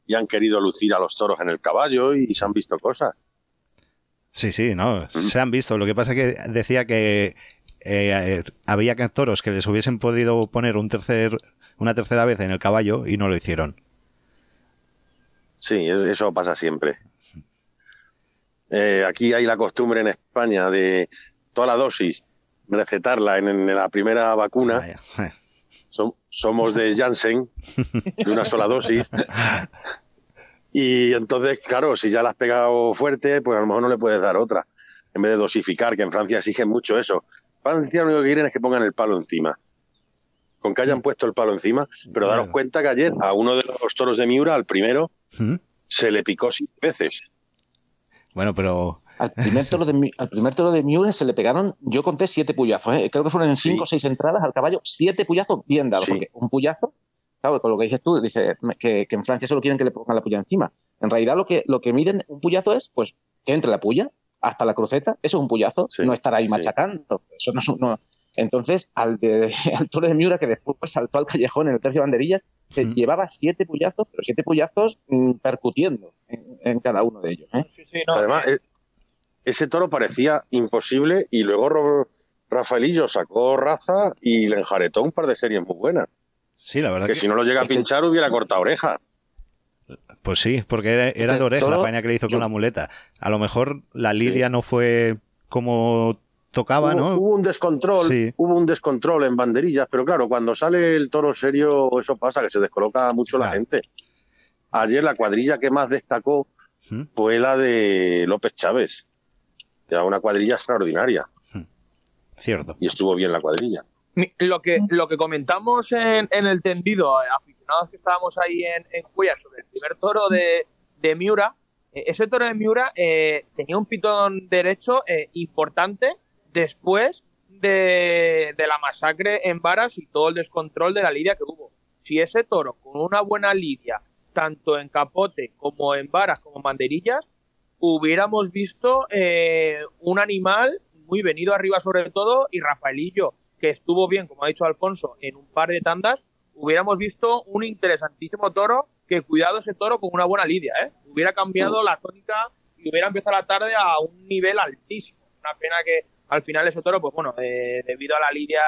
y han querido lucir a los toros en el caballo y, se han visto cosas. Sí, sí, no, se han visto. Lo que pasa que decía que eh, había toros que les hubiesen podido poner un tercer, una tercera vez en el caballo y no lo hicieron. Sí, es- eso pasa siempre. Eh, aquí hay la costumbre en España de toda la dosis recetarla en, en la primera vacuna. Som- somos de Janssen, de una sola dosis. Y entonces, claro, si ya la has pegado fuerte, pues a lo mejor no le puedes dar otra. En vez de dosificar, que en Francia exigen mucho eso. Francia lo único que quieren es que pongan el palo encima. Con que hayan puesto el palo encima. Pero daros Claro. cuenta que ayer a uno de los toros de Miura, al primero, ¿Mm? se le picó siete veces. Bueno, pero al primer toro de, al primer toro de Miura se le pegaron, yo conté siete puyazos, ¿eh? creo que fueron en cinco o seis entradas al caballo, siete puyazos bien dados, Sí. porque un puyazo, claro, con lo que dices tú, dice que, que en Francia solo quieren que le pongan la puya encima. En realidad lo que, lo que miden un puyazo es, pues, que entre la puya hasta la cruceta, eso es un puyazo, Sí, no estar ahí sí. machacando. Eso no es un- no. Entonces, al, de, al toro de Miura, que después saltó al callejón en el tercio de banderillas, se llevaba siete puyazos, pero siete puyazos mm, percutiendo en, en cada uno de ellos. ¿eh? Sí, sí, no, Además, eh, e- ese toro parecía imposible y luego Rafaelillo sacó raza y le enjaretó un par de series muy buenas. sí, la verdad Que que, si no lo llega a Este- pinchar hubiera cortado oreja. pues sí, porque era, era Este de oreja la faena que le hizo yo- con la muleta. A lo mejor la Sí. lidia no fue como tocaba, hubo, ¿no? hubo un descontrol, Sí. hubo un descontrol en banderillas, pero claro, cuando sale el toro serio, eso pasa, que se descoloca mucho la gente. Ayer la cuadrilla que más destacó ¿Mm? fue la de López Chávez. Era una cuadrilla extraordinaria Cierto. y estuvo bien la cuadrilla. Lo que, lo que comentamos en, en el tendido, eh, aficionados que estábamos ahí en, en Cuellar, sobre el primer toro de, de Miura, eh, ese toro de Miura eh, tenía un pitón derecho eh, importante después de, de la masacre en Varas y todo el descontrol de la lidia que hubo. Si ese toro con una buena lidia, tanto en capote como en varas como en banderillas, hubiéramos visto eh, un animal muy venido arriba sobre todo y Rafaelillo, que estuvo bien, como ha dicho Alfonso, en un par de tandas, hubiéramos visto un interesantísimo toro que cuidado ese toro con una buena lidia, ¿eh? Hubiera cambiado la tónica y hubiera empezado la tarde a un nivel altísimo. Una pena que al final ese toro, pues bueno, eh, debido a la lidia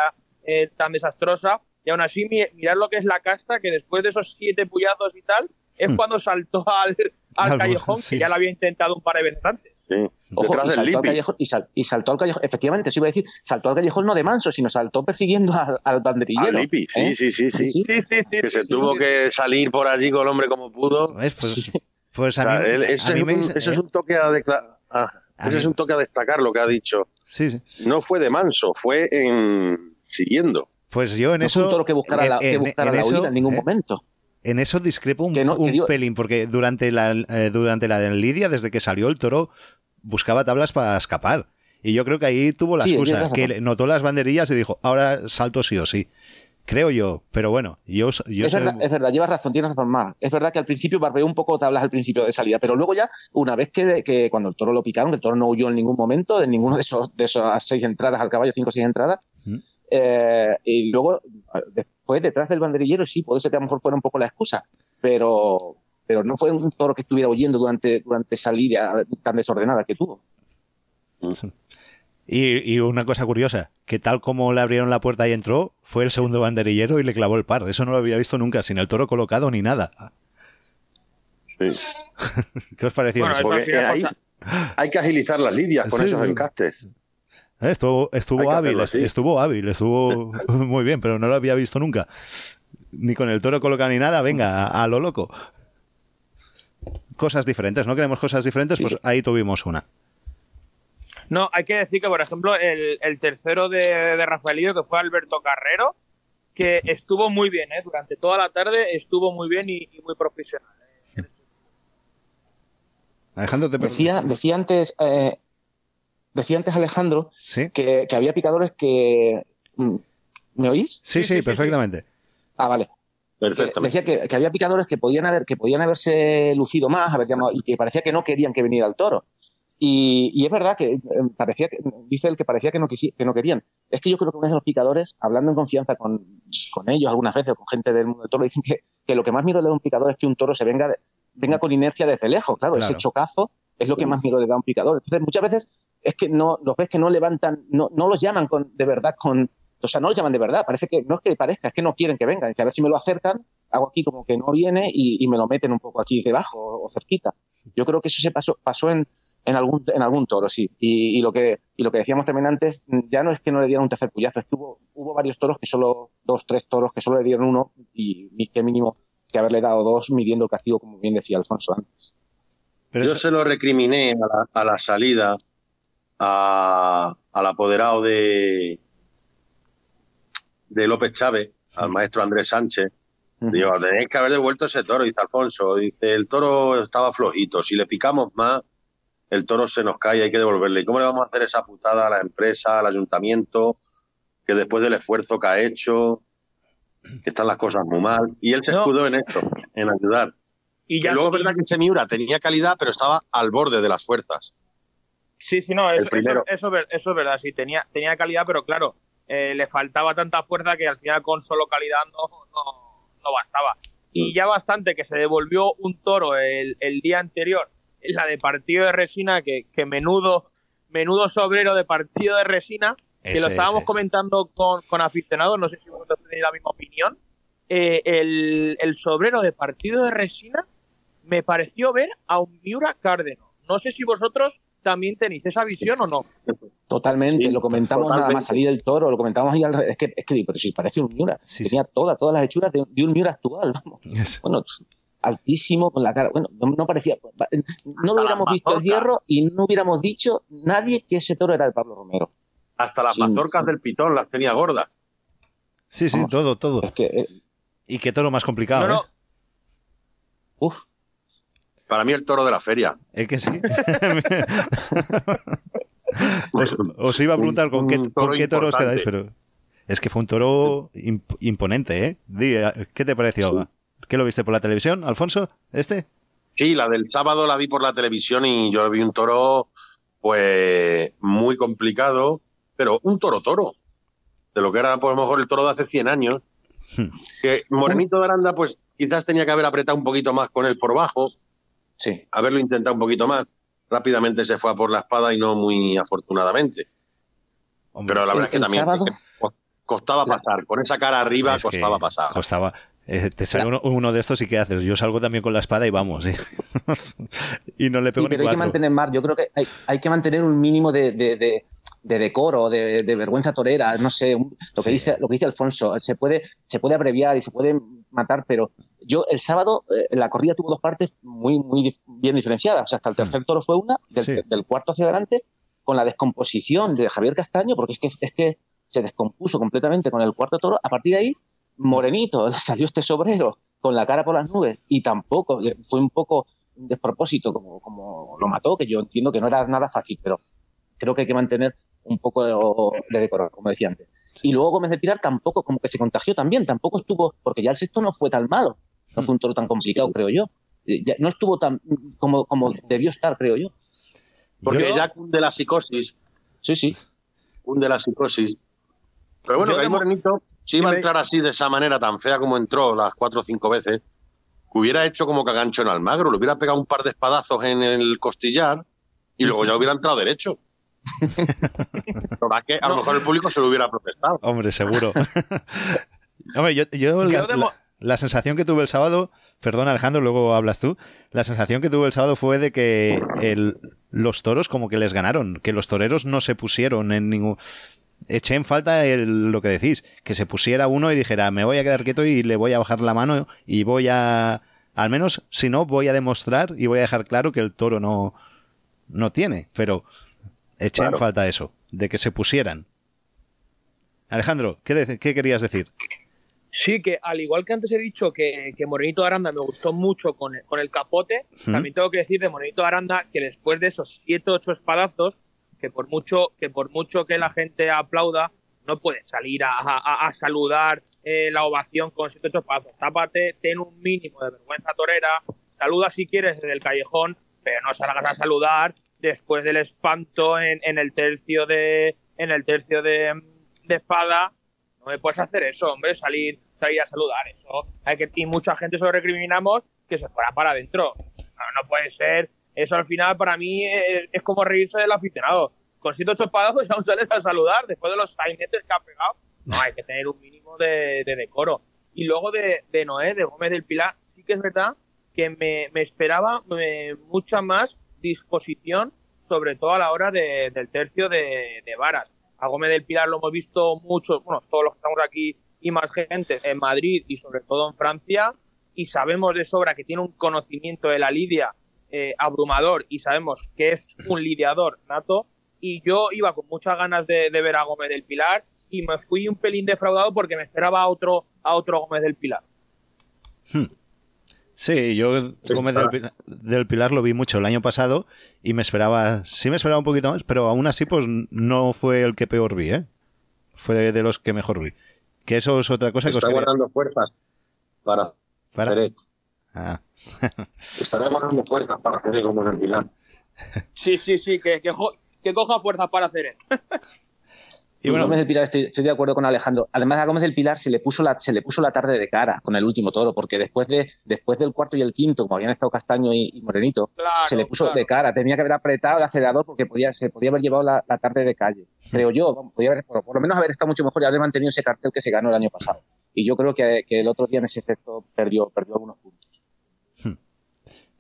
eh, tan desastrosa, y aún así mirar lo que es la casta, que después de esos siete puyazos y tal, es hmm. cuando saltó al, al callejón, que ya lo había intentado un par de veces antes. Sí. Ojo, y saltó, al callejón, y, saltó al callejón, efectivamente, eso iba a decir, saltó al callejón no de manso, sino saltó persiguiendo al, al banderillero. ¿eh? sí, sí, sí, sí, sí, Que se tuvo que salir por allí con el hombre como pudo. Pues, pues a mí, eso, es un, toque a declarar. Ese es un toque a destacar lo que ha dicho. Sí, sí. No fue de manso, fue en siguiendo. Pues yo en no eso. Es un toro que buscara la, que buscara la huida en ningún momento. En eso discrepo un, pelín, porque durante la, eh, durante la de Lidia, desde que salió el toro, buscaba tablas para escapar. Y yo creo que ahí tuvo la excusa, que notó las banderillas y dijo, ahora salto sí o sí. Creo yo, pero bueno, yo, yo es, verdad, es verdad, llevas razón, tienes razón más. Es verdad que al principio barbeó un poco tablas al principio de salida, pero luego ya, una vez que, que cuando el toro lo picaron, el toro no huyó en ningún momento, de ninguno de esos de esas seis entradas al caballo, cinco o seis entradas, ¿Mm? eh, y luego fue detrás del banderillero, sí, puede ser que a lo mejor fuera un poco la excusa, pero, pero no fue un toro que estuviera huyendo durante, durante esa lidia tan desordenada que tuvo. Y, una cosa curiosa, que tal como le abrieron la puerta y entró, fue el segundo banderillero y le clavó el par. Eso no lo había visto nunca, sin el toro colocado ni nada. Sí. ¿Qué os pareció? hay que agilizar las lidias con esos encastes. Eh, estuvo, estuvo hábil, estuvo hábil, estuvo muy bien, pero no lo había visto nunca. Ni con el toro colocado ni nada, venga, a, lo loco. Cosas diferentes, ¿no queremos cosas diferentes? pues ahí tuvimos una. No, hay que decir que, por ejemplo, el, tercero de, de Rafaelillo, que fue Alberto Carrero, que estuvo muy bien, ¿eh? Durante toda la tarde estuvo muy bien y, muy profesional. ¿eh? Alejandro, te decía, decía antes eh, decía antes Alejandro que, había picadores que... Mm, ¿Me oís? Sí, sí, perfectamente. Ah, vale. Decía que, había picadores que podían haber, que podían haberse lucido más, haber llamado, y que parecía que no querían que viniera el toro. Y, es verdad que em, parecía que, dice el que parecía que no, que no querían. Es que yo creo que uno de los picadores, hablando en confianza con, ellos algunas veces, con gente del mundo del toro, dicen que, lo que más miedo le da a un picador es que un toro se venga, venga con inercia desde lejos. Claro, ese chocazo es lo que más miedo le da a un picador. Entonces, muchas veces es que no, los ves que no levantan, no, no los llaman con, de verdad con, o sea, no los llaman de verdad, parece que, no es que parezca, es que no quieren que venga. Dice, a ver si me lo acercan, hago aquí como que no viene y, me lo meten un poco aquí debajo o cerquita. Yo creo que eso se pasó, pasó en, en algún, en algún toro, sí. Y, lo que, y lo que decíamos también antes, ya no es que no le dieran un tercer puyazo, es que hubo, hubo varios toros que solo, dos, tres toros que solo le dieron uno y qué mínimo que haberle dado dos midiendo el castigo, como bien decía Alfonso antes. Pero Yo se lo recriminé a la salida al apoderado de, de López Chávez, al maestro Andrés Sánchez. Digo, tenéis que haber devuelto ese toro, dice Alfonso. Dice, el toro estaba flojito, si le picamos más, el toro se nos cae, hay que devolverle. ¿Y cómo le vamos a hacer esa putada a la empresa, al ayuntamiento, que después del esfuerzo que ha hecho, que están las cosas muy mal? Y él se escudó en esto, en ayudar. Y, luego es verdad que ese Miura tenía calidad, pero estaba al borde de las fuerzas. Sí, sí, no, eso, eso, es verdad, sí, tenía, tenía calidad, pero claro, eh, le faltaba tanta fuerza que al final con solo calidad no, no, bastaba. Y mm. ya bastante que se devolvió un toro el, el día anterior, la de partido de resina, que, que menudo, menudo sobrero de partido de resina, que lo estábamos comentando con, con, aficionados, no sé si vosotros tenéis la misma opinión. Eh, el, el sobrero de partido de resina me pareció ver a un Miura Cárdeno. No sé si vosotros también tenéis esa visión o no. Totalmente, lo comentamos nada más salir el toro, lo comentamos ahí al es que, es que pero si parece un Miura, tenía todas, todas las hechuras de, un Miura actual, vamos. Bueno, altísimo con la cara, bueno, no, parecía, no hubiéramos visto el hierro y no hubiéramos dicho nadie que ese toro era de Pablo Romero. Hasta las mazorcas del pitón las tenía gordas. Sí, sí, todo, todo. Eh, y qué toro más complicado, ¿eh? Uf, para mí el toro de la feria. Es que sí. os, iba a preguntar con qué, toro os quedáis, pero es que fue un toro imponente, ¿eh? ¿Qué te pareció? ¿Qué lo viste por la televisión, Alfonso? ¿Este? Sí, la del sábado la vi por la televisión y yo vi un toro, pues, muy complicado, pero un toro toro, de lo que era, pues, a lo mejor el toro de hace 100 años. Hmm. Que Morenito de Aranda, pues, quizás tenía que haber apretado un poquito más con él por bajo, Sí. haberlo intentado un poquito más. Rápidamente se fue a por la espada y no muy afortunadamente. Hombre, Pero la El- verdad es que también sábado- costaba pasar. Con esa cara arriba es costaba pasar. Costaba. Eh, te sale uno, uno de estos y ¿qué haces? Yo salgo también con la espada y vamos. ¿sí? y no le pego Sí, ni pero hay que mantener, Mar, yo creo que hay, hay que mantener un mínimo de, de- de- de decoro, de, de vergüenza torera, no sé, lo que Sí. dice lo que dice Alfonso, se puede, se puede abreviar y se puede matar, pero yo el sábado eh, la corrida tuvo dos partes muy, muy dif- bien diferenciadas. O sea, hasta el tercer toro fue una, del, Hmm. Sí. del cuarto hacia adelante, con la descomposición de Javier Castaño, porque es que, es que se descompuso completamente con el cuarto toro. A partir de ahí, Morenito, le salió este sobrero con la cara por las nubes y tampoco, eh, fue un poco un despropósito como, como lo mató, que yo entiendo que no era nada fácil, pero creo que hay que mantener un poco de, de decoro, como decía antes. Y luego Gómez de Pilar tampoco, como que se contagió también, tampoco estuvo, porque ya el sexto no fue tan malo, no fue un toro tan complicado, creo yo. Eh, ya no estuvo tan como, como debió estar, creo yo. Porque Yo- ya cunde la psicosis. Sí, sí. Cunde la psicosis. Pero bueno, Yo que ahí de mo- Morenito, si iba a entrar así, de esa manera tan fea como entró las cuatro o cinco veces, que hubiera hecho como cagancho en Almagro, le hubiera pegado un par de espadazos en el costillar y luego ya hubiera entrado derecho. Que a lo mejor el público se lo hubiera protestado. Hombre, seguro. Hombre, yo, yo la, sensación que tuve el sábado, perdón Alejandro, luego hablas tú, la sensación que tuve el sábado fue de que el- los toros como que les ganaron, que los toreros no se pusieron en ningún... Eché en falta el- lo que decís, que se pusiera uno y dijera, me voy a quedar quieto y le voy a bajar la mano y voy a... Al menos, si no, voy a demostrar y voy a dejar claro que el toro no, no tiene, pero eché en falta eso, de que se pusieran. Alejandro, ¿qué, de- qué querías decir? Sí, que al igual que antes he dicho que, que Morenito de Aranda me gustó mucho con el, con el capote, también tengo que decir de Morenito Aranda que después de esos 7 o 8 espadazos, que por mucho que por mucho que la gente aplauda, no puedes salir a, a- saludar eh, la ovación con 7 o 8 espadazos. Tápate, ten un mínimo de vergüenza torera, saluda si quieres desde el callejón, pero no salgas a saludar después del espanto en, en el tercio de en el tercio de, espada no me puedes hacer eso, hombre, salir, salir a saludar eso. Hay que, y mucha gente lo recriminamos que se fuera para adentro. No puede ser. Eso al final para mí es, como reírse del aficionado. Con 7 ocho espadazos aún sales a saludar después de los sainetes que ha pegado. No, hay que tener un mínimo de, de decoro. Y luego de, de Noé, de Gómez del Pilar, sí que es verdad que me, me esperaba eh, mucha más disposición, sobre todo a la hora de- del tercio de, de varas. A Gómez del Pilar lo hemos visto muchos, bueno, todos los que estamos aquí y más gente en Madrid y sobre todo en Francia, y sabemos de sobra que tiene un conocimiento de la lidia eh, abrumador y sabemos que es un lidiador nato. Y yo iba con muchas ganas de, de ver a Gómez del Pilar y me fui un pelín defraudado porque me esperaba a otro, a otro Gómez del Pilar. Sí, yo Sí, Gómez del. Pilar- del Pilar lo vi mucho el año pasado y me esperaba, sí me esperaba un poquito más, pero aún así pues no fue el que peor vi, ¿eh? Fue de los que mejor vi. Que eso es otra cosa que os Está quería- guardando fuerzas para, para-. Ah, Estará guardando fuerzas para hacer como en el Pilar. Sí, sí, sí, que, que, coja fuerzas para hacer eso. Y bueno, Gómez del Pilar, estoy, estoy de acuerdo con Alejandro. Además, a Gómez del Pilar se le puso la, se le puso la tarde de cara con el último toro, porque después de después del cuarto y el quinto, como habían estado Castaño y, y Morenito, Claro, se le puso claro. de cara. Tenía que haber apretado el acelerador porque podía, se podía haber llevado la, la tarde de calle. Creo yo, vamos, podía haber, por, por lo menos haber estado mucho mejor y haber mantenido ese cartel que se ganó el año pasado. Y yo creo que, que el otro día en ese efecto perdió, perdió algunos puntos.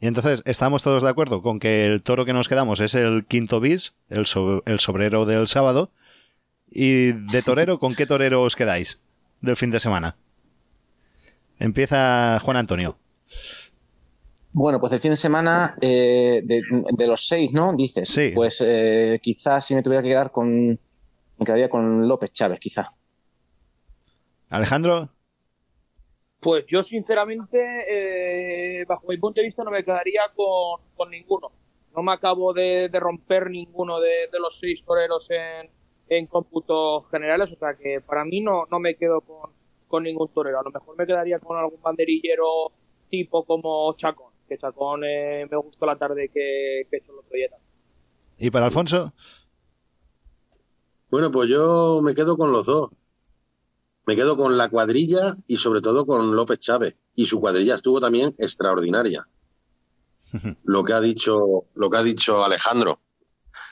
Y entonces estamos todos de acuerdo con que el toro que nos quedamos es el quinto bis, el, so- el sobrero del sábado. Y de torero, ¿con qué torero os quedáis del fin de semana? Empieza Juan Antonio. Bueno, pues el fin de semana eh, de, de los seis, ¿no? Dices. Sí. Pues eh, quizás si me tuviera que quedar con. Me quedaría con López Chávez, quizá. Alejandro, Pues yo, sinceramente, eh, bajo mi punto de vista, no me quedaría con, con ninguno. No me acabo de, de romper ninguno de, de los seis toreros en, en cómputos generales, o sea que para mí no, no me quedo con, con ningún torero. A lo mejor me quedaría con algún banderillero tipo como Chacón, que Chacón eh, me gustó la tarde que, que he hecho el otro día. ¿Y para Alfonso? Bueno, pues yo me quedo con los dos. Me quedo con la cuadrilla y sobre todo con López Chávez. Y su cuadrilla estuvo también extraordinaria. lo que ha dicho, lo que ha dicho Alejandro.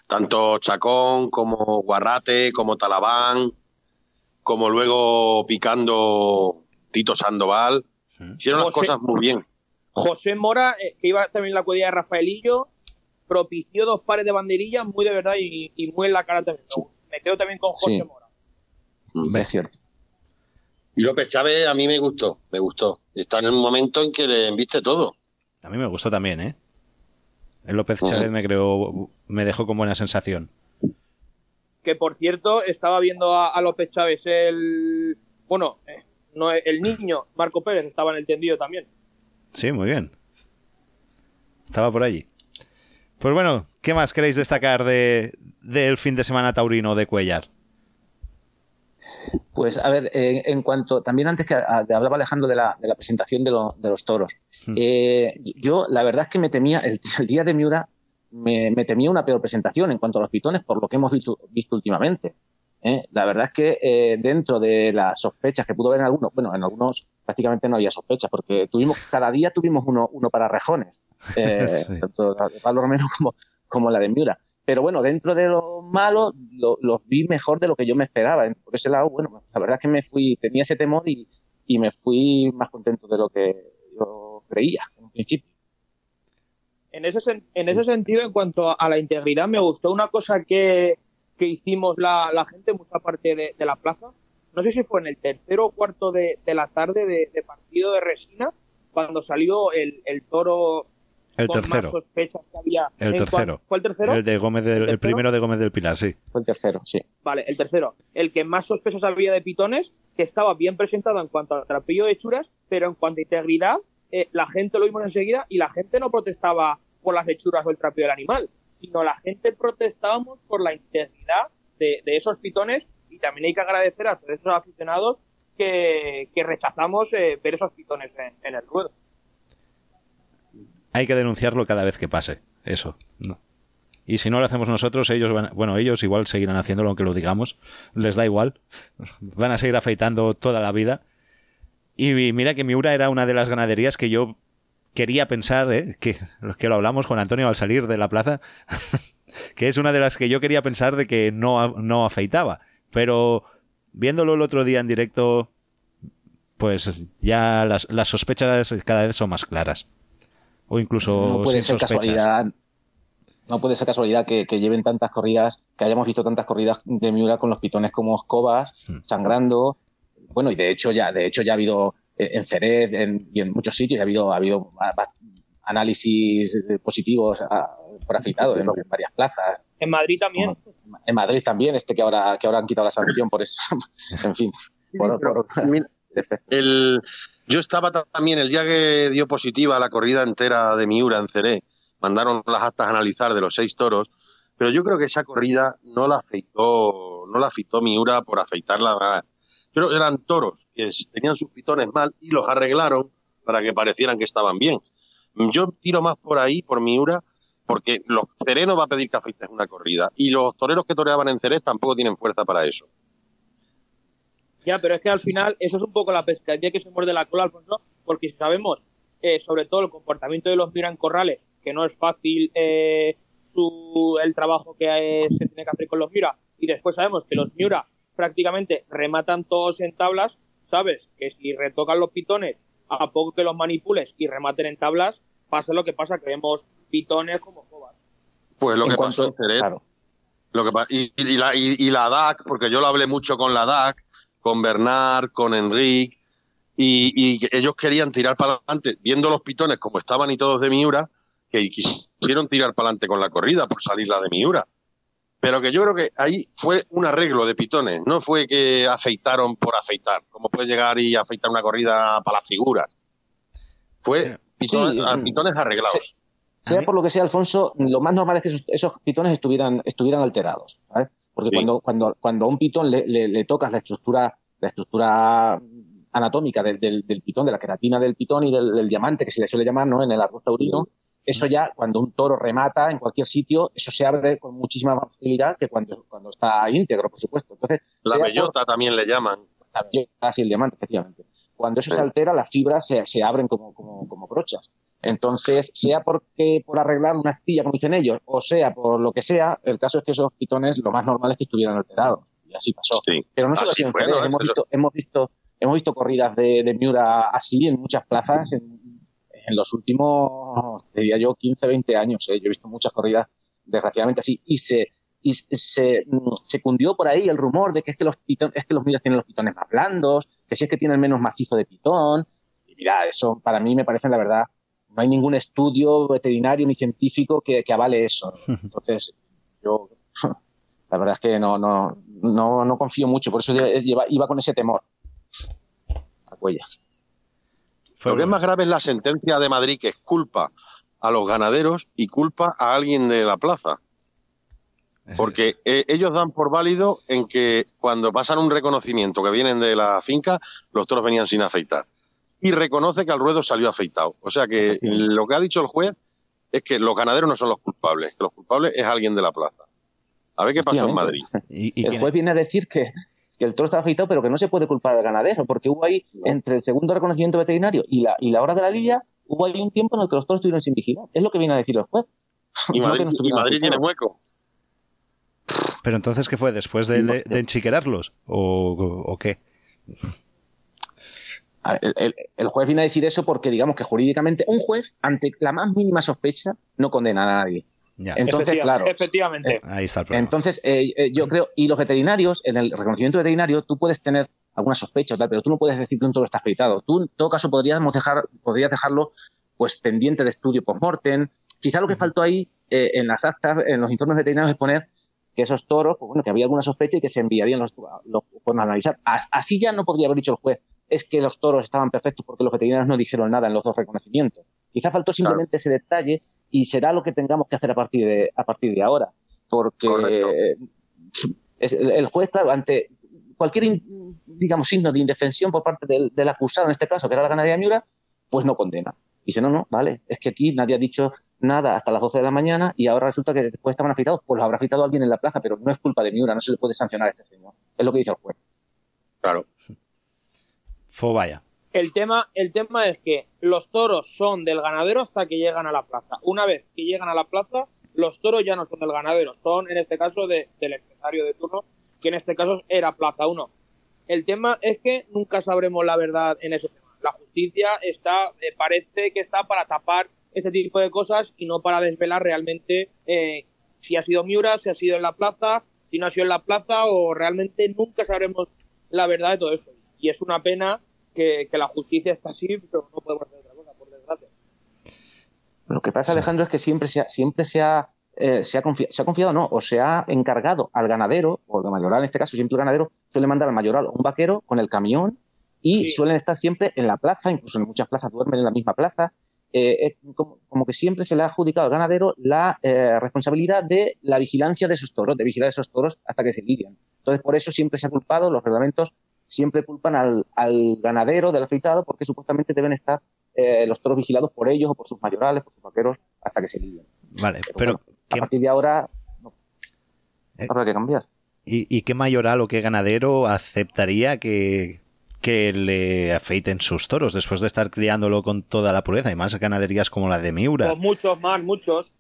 Tanto Chacón como Guarrate, como Talabán, como luego picando Tito Sandoval. Hicieron las cosas muy bien. José Mora, eh, que iba también en la cuadrilla de Rafaelillo, propició dos pares de banderillas muy de verdad y, y muy en la cara también. Me- Me quedo también con José Sí. Mora. Es cierto. Y López Chávez a mí me gustó, me gustó. Está en un momento en que le enviste todo. A mí me gustó también, ¿eh? El López. Chávez me creó, me dejó con buena sensación. Que por cierto, estaba viendo a, a López Chávez el. Bueno, eh, no, el niño, Marco Pérez, estaba en el tendido también. Sí, muy bien. Estaba por allí. Pues bueno, ¿qué más queréis destacar de, del fin de semana taurino de Cuellar? Pues a ver, eh, en cuanto, también antes que a- de- hablaba Alejandro de la, de la presentación de, lo- de los toros, eh, yo la verdad es que me temía, el, el día de Miura, me, me temía una peor presentación en cuanto a los pitones por lo que hemos visto, visto últimamente. ¿eh? La verdad es que eh, dentro de las sospechas que pudo haber en algunos, bueno, en algunos prácticamente no había sospechas, porque tuvimos, cada día tuvimos uno, uno para rejones, eh, Sí. tanto la de Pablo Romero como, como la de Miura. Pero bueno, dentro de lo malo, lo- los vi mejor de lo que yo me esperaba. Por ese lado, bueno, la verdad es que me fui, tenía ese temor y, y me fui más contento de lo que yo creía en un principio. En ese, en ese sentido, en cuanto a la integridad, me gustó una cosa que, que hicimos la, la gente, mucha parte de, de la plaza. No sé si fue en el tercero o cuarto de, de la tarde de, de partido de Resina, cuando salió el, el toro El con tercero. más sospechas que había. El tercero. cuan- ¿Fue el tercero? El de Gómez del, ¿El primero de Gómez del Pilar, sí. Fue el tercero, sí. Vale, el tercero. El que más sospechas había de pitones, que estaba bien presentado en cuanto al trapillo de hechuras, pero en cuanto a integridad, eh, la gente lo vimos enseguida y la gente no protestaba por las hechuras o el trapillo del animal, sino la gente protestábamos por la integridad de, de esos pitones y también hay que agradecer a todos esos aficionados que, que rechazamos eh, ver esos pitones en, en el ruedo. Hay que denunciarlo cada vez que pase. Eso. No. Y si no lo hacemos nosotros, ellos van, bueno, ellos igual seguirán haciéndolo aunque lo digamos. Les da igual. Van a seguir afeitando toda la vida. Y mira que Miura era una de las ganaderías que yo quería pensar, ¿eh? que, que lo hablamos con Antonio al salir de la plaza, que es una de las que yo quería pensar de que no, no afeitaba. Pero viéndolo el otro día en directo, pues ya las, las sospechas cada vez son más claras. O incluso no puede sin ser sospechas. casualidad. No puede ser casualidad que, que lleven tantas corridas, que hayamos visto tantas corridas de Miura con los pitones como escobas, Hmm. sangrando. Bueno, y de hecho ya, de hecho ya ha habido eh, en Cered en- y en muchos sitios ha habido, ha habido análisis positivos ah, por afeitado en, en varias plazas. En Madrid también. En Madrid también, este que ahora, que ahora han quitado la sanción por eso. en fin. por- por- El, yo estaba ta- también el día que dio positiva la corrida entera de Miura en Ceré. Mandaron las actas a analizar de los seis toros, pero yo creo que esa corrida no la afeitó, no la afeitó Miura por afeitarla. nada. Creo que eran toros que tenían sus pitones mal y los arreglaron para que parecieran que estaban bien. Yo tiro más por ahí, por Miura, porque los Ceré no va a pedir que afeites una corrida y los toreros que toreaban en Ceré tampoco tienen fuerza para eso. Ya, pero es que al final eso es un poco la pescadilla que se muerde la cola, Alfonso, porque si sabemos eh, sobre todo el comportamiento de los Miura en corrales, que no es fácil eh, su, el trabajo que eh, se tiene que hacer con los Miura, y después sabemos que los Miura prácticamente rematan todos en tablas, sabes que si retocan los pitones, a poco que los manipules y rematen en tablas, pasa lo que pasa, que vemos pitones como cobas. Pues lo En que cuanto- pasó en Jerez. claro. Lo que y, y la, y, y la DAC, porque yo lo hablé mucho con la DAC, con Bernard, con Enrique, y, ellos querían tirar para adelante, viendo los pitones como estaban y todos de Miura, que quisieron tirar para adelante con la corrida por salir la de Miura. Pero que yo creo que ahí fue un arreglo de pitones, no fue que afeitaron por afeitar, como puede llegar y afeitar una corrida para las figuras. Fue pitones, Sí, a- mm, pitones arreglados. Sea por lo que sea, Alfonso, lo más normal es que esos, esos pitones estuvieran, estuvieran alterados. Porque Sí. cuando, cuando, cuando a un pitón le, le- le tocas la estructura, la estructura anatómica del, del, del pitón, de la queratina del pitón y del, del diamante, que se le suele llamar ¿no? en el arroz taurino, eso ya, cuando un toro remata en cualquier sitio, eso se abre con muchísima más facilidad que cuando, cuando está íntegro, por supuesto. Entonces, La bellota también le llaman. la bellota, sí, el diamante, efectivamente. Cuando eso Sí. se altera, las fibras se, se abren como, como, como brochas. Entonces, sea porque por arreglar una astilla, como dicen ellos, o sea por lo que sea, el caso es que esos pitones lo más normal es que estuvieran alterados. Y así pasó. Sí. Pero no solo Así en fue, ¿no? hemos, Eso- visto, hemos, visto, hemos visto corridas de, de Miura así en muchas plazas en, en los últimos, diría yo, 15, 20 años. ¿eh? Yo he visto muchas corridas, desgraciadamente así, y se y se, mm, se cundió por ahí el rumor de que es que los pitón, es que los Miuras tienen los pitones más blandos, que si es que tienen menos macizo de pitón. Y mira, eso para mí me parece, la verdad, no hay ningún estudio veterinario ni científico que, que avale eso. Entonces, yo, la verdad es que no, no, no, no confío mucho, por eso lleva- iba con ese temor. A cuellas. Lo que es más grave es la sentencia de Madrid, que es culpa a los ganaderos y culpa a alguien de la plaza. Porque eh, ellos dan por válido en que cuando pasan un reconocimiento que vienen de la finca, los toros venían sin afeitar. Y reconoce que al ruedo salió afeitado. O sea que lo que ha dicho el juez es que los ganaderos no son los culpables, que los culpables es alguien de la plaza. A ver qué pasó en Madrid. ¿Y, y El juez viene a decir que, que el toro está afeitado, pero que no se puede culpar al ganadero, porque hubo ahí, entre el segundo reconocimiento veterinario y la, y la hora de la lidia, hubo ahí un tiempo en el que los toros estuvieron sin vigilar. Es lo que viene a decir el juez. Y No Madrid, no y estuvieran Madrid tiene hueco. Pero entonces, ¿qué fue? ¿Después de, enchiquerarlos? ¿O, o qué? El, el- el juez viene a decir eso porque, digamos que jurídicamente, un juez, ante la más mínima sospecha, no condena a nadie. Ya. Entonces, Efectiva- claro. Efectivamente. Ahí está el problema. Entonces, eh, eh, yo creo, y los veterinarios, en el reconocimiento veterinario, tú puedes tener alguna sospecha, o tal, pero tú no puedes decir que un toro está afeitado. Tú, en todo caso, podríamos dejar, podrías dejarlo pues pendiente de estudio post-mortem. Quizá lo que faltó ahí eh, en las actas, en los informes veterinarios, es poner que esos toros, pues bueno, que había alguna sospecha y que se enviarían los, los por analizar. As- Así ya no podría haber dicho el juez, es que los toros estaban perfectos porque los veterinarios no dijeron nada en los dos reconocimientos. Quizá faltó simplemente ese detalle y será lo que tengamos que hacer a partir de, a partir de ahora. Porque es- el, juez, claro, ante cualquier, in- digamos, signo de indefensión por parte del, del acusado, en este caso, que era la ganadería de Miura, pues no condena. Dice, no, no, vale, es que aquí nadie ha dicho nada hasta las 12 de la mañana y ahora resulta que después estaban afeitados, pues los habrá afeitado alguien en la plaza, pero no es culpa de Miura, no se le puede sancionar a este señor. Es lo que dice el juez. Claro. El tema, el tema es que los toros son del ganadero hasta que llegan a la plaza. Una vez que llegan a la plaza, los toros ya no son del ganadero, son en este caso de- del empresario de turno, que en este caso era Plaza 1. El tema es que nunca sabremos la verdad en ese tema. La justicia está, eh, parece que está para tapar ese tipo de cosas y no para desvelar realmente eh, si ha sido Miura, si ha sido en la plaza, si no ha sido en la plaza o realmente nunca sabremos la verdad de todo eso. Y es una pena que, que la justicia está así, pero no podemos hacer otra cosa, por desgracia. Lo que pasa, Alejandro, es que siempre se ha, siempre se ha, eh, se ha, confi- se ha confiado, no, o se ha encargado al ganadero, o al mayoral en este caso, siempre el ganadero suele mandar al mayoral un vaquero con el camión y Sí. suelen estar siempre en la plaza, incluso en muchas plazas duermen en la misma plaza. Eh, es como, como que siempre se le ha adjudicado al ganadero la eh, responsabilidad de la vigilancia de esos toros, de vigilar esos toros hasta que se lidian. Entonces, por eso siempre se ha culpado, los reglamentos siempre culpan al, al ganadero del afeitado porque supuestamente deben estar eh, los toros vigilados por ellos o por sus mayorales, por sus vaqueros, hasta que se lidian. Vale, Pero pero bueno, a ¿qué, partir de ahora no. Eh. habrá que cambiar. y, y qué mayoral o qué ganadero aceptaría que, que le afeiten sus toros después de estar criándolo con toda la pureza? Y más ganaderías como la de Miura. Pues muchos más, muchos.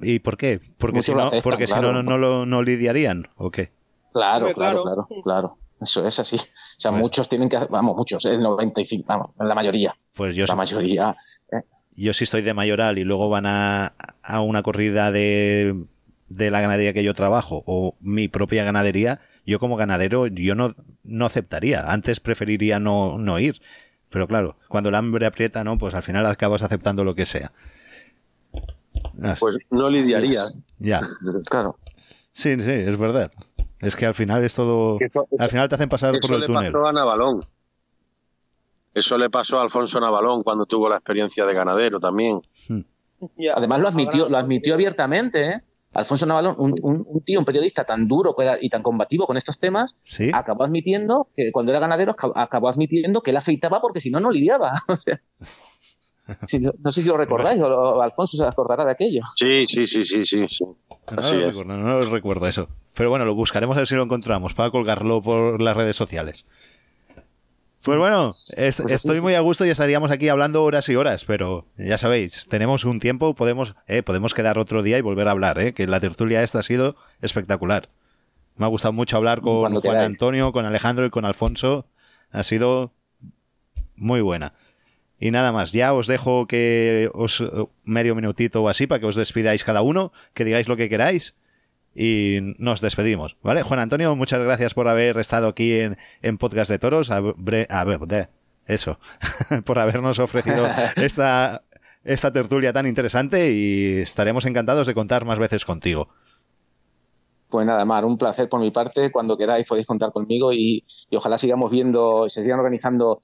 ¿Y por qué? Porque Muchos si no, aceptan, porque si no, no lo no lidiarían, ¿o qué? Claro, claro. claro, claro. Eso es así. O sea, Pues- muchos tienen que, vamos, muchos, el 95, vamos, la mayoría, Pues yo, la mayoría. yo si estoy de mayoral y luego van a, a una corrida de, de la ganadería que yo trabajo o mi propia ganadería, yo como ganadero yo no, no aceptaría. Antes preferiría no, no ir. Pero claro, cuando el hambre aprieta, ¿no? Pues al final acabas aceptando lo que sea. Pues no lidiaría. Ya. Claro. Sí, sí, es verdad. Es que al final es todo... Eso- Al final te hacen pasar por Eso el le túnel. pasó a Navalón. Eso le pasó a Alfonso Navalón cuando tuvo la experiencia de ganadero también. Ya. Además lo admitió, lo admitió abiertamente, ¿eh? Alfonso Navalón, un, un- un tío, un periodista tan duro y tan combativo con estos temas, Sí. acabó admitiendo que cuando era ganadero acab- acabó admitiendo que él afeitaba porque si no, no lidiaba. Sí, no, sé si lo recordáis o, Alfonso se acordará de aquello. Sí, sí, sí, sí, sí. sí. No Así lo, es. recuerdo, no lo recuerdo eso. Pero bueno, lo buscaremos a ver si lo encontramos para colgarlo por las redes sociales. Pues bueno, es- Pues así estoy es. muy a gusto y estaríamos aquí hablando horas y horas, pero ya sabéis, tenemos un tiempo, podemos, eh, podemos quedar otro día y volver a hablar, eh, que la tertulia esta ha sido espectacular. Me ha gustado mucho hablar con Cuando Juan queráis. Antonio, con Alejandro y con Alfonso. Ha sido muy buena. Y nada más, ya os dejo que os eh, medio minutito o así para que os despidáis cada uno, que digáis lo que queráis y nos despedimos, ¿vale? Juan Antonio, muchas gracias por haber estado aquí en, en Podcast de Toros, a, bre- a eso, por habernos ofrecido esta, esta tertulia tan interesante y estaremos encantados de contar más veces contigo. Pues nada, Mar, un placer por mi parte. Cuando queráis podéis contar conmigo y, y ojalá sigamos viendo, se sigan organizando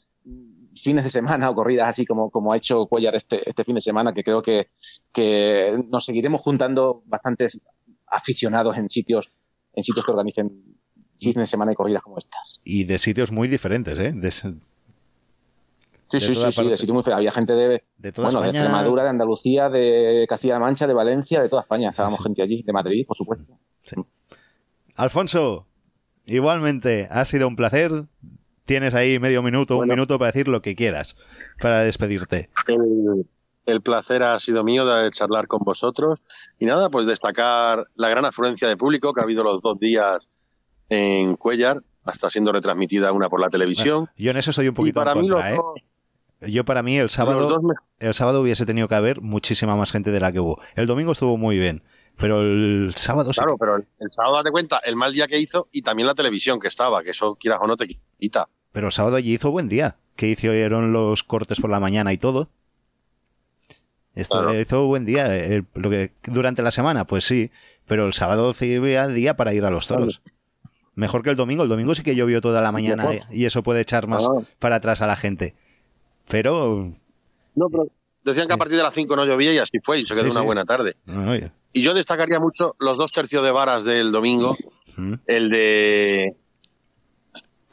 fines de semana o corridas así como, como ha hecho Cuellar este, este fin de semana, que creo que, que nos seguiremos juntando bastantes aficionados en sitios, en sitios que organicen fines de semana y corridas como estas. Y de sitios muy diferentes, ¿eh? De, Sí, De sí, sí, sí, de sitios muy fe- Había gente de, de toda bueno, de. Extremadura, de Andalucía, de Castilla-La Mancha, de Valencia, de toda España. Estábamos sí. gente allí, de Madrid, por supuesto. Alfonso, igualmente, ha sido un placer. Tienes ahí medio minuto, Bueno. un minuto para decir lo que quieras, para despedirte. El, el placer ha sido mío de charlar con vosotros. Y nada, pues destacar la gran afluencia de público que ha habido los dos días en Cuellar, hasta siendo retransmitida una por la televisión. Yo en eso soy un y poquito para en mí los contra, ¿eh? dos, Yo para mí el sábado, me- el sábado hubiese tenido que haber muchísima más gente de la que hubo. El domingo estuvo muy bien, pero el sábado sí Claro, pero el, el sábado, date cuenta, el mal día que hizo y también la televisión que estaba, que eso quieras o no te quita. Pero el sábado allí hizo buen día, que hicieron los cortes por la mañana y todo. Esto Claro. hizo buen día. eh, lo que, durante la semana, pues sí, pero el sábado había día para ir a los toros. Mejor que el domingo. El domingo sí que llovió toda la mañana eh, y eso puede echar más Ah. para atrás a la gente. Pero No, pero decían que a partir de las 5 no llovía y así fue, y se quedó Sí, una sí. buena tarde. oye, Y yo destacaría mucho los dos tercios de varas del domingo, el de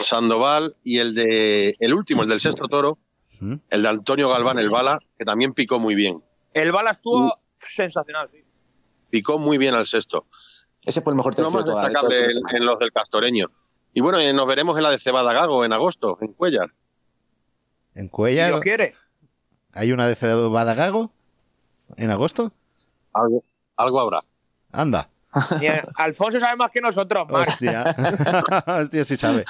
Sandoval y el de el último, el del sexto toro, mm. el de Antonio Galván, el bala, que también picó muy bien. El bala estuvo sensacional, sí. Picó muy bien al sexto. Ese fue el mejor Lo tercio más de todo destacable el fin de en, los del Castoreño. Y bueno, eh, nos veremos en la de Cebada Gago en agosto, en Cuellar. en Si Cuellar lo quiere. hay una de Cebada Gago en agosto. Algo, algo habrá. Anda. Ni- Alfonso sabe más que nosotros, Mar. Hostia. Hostia, sí sabe.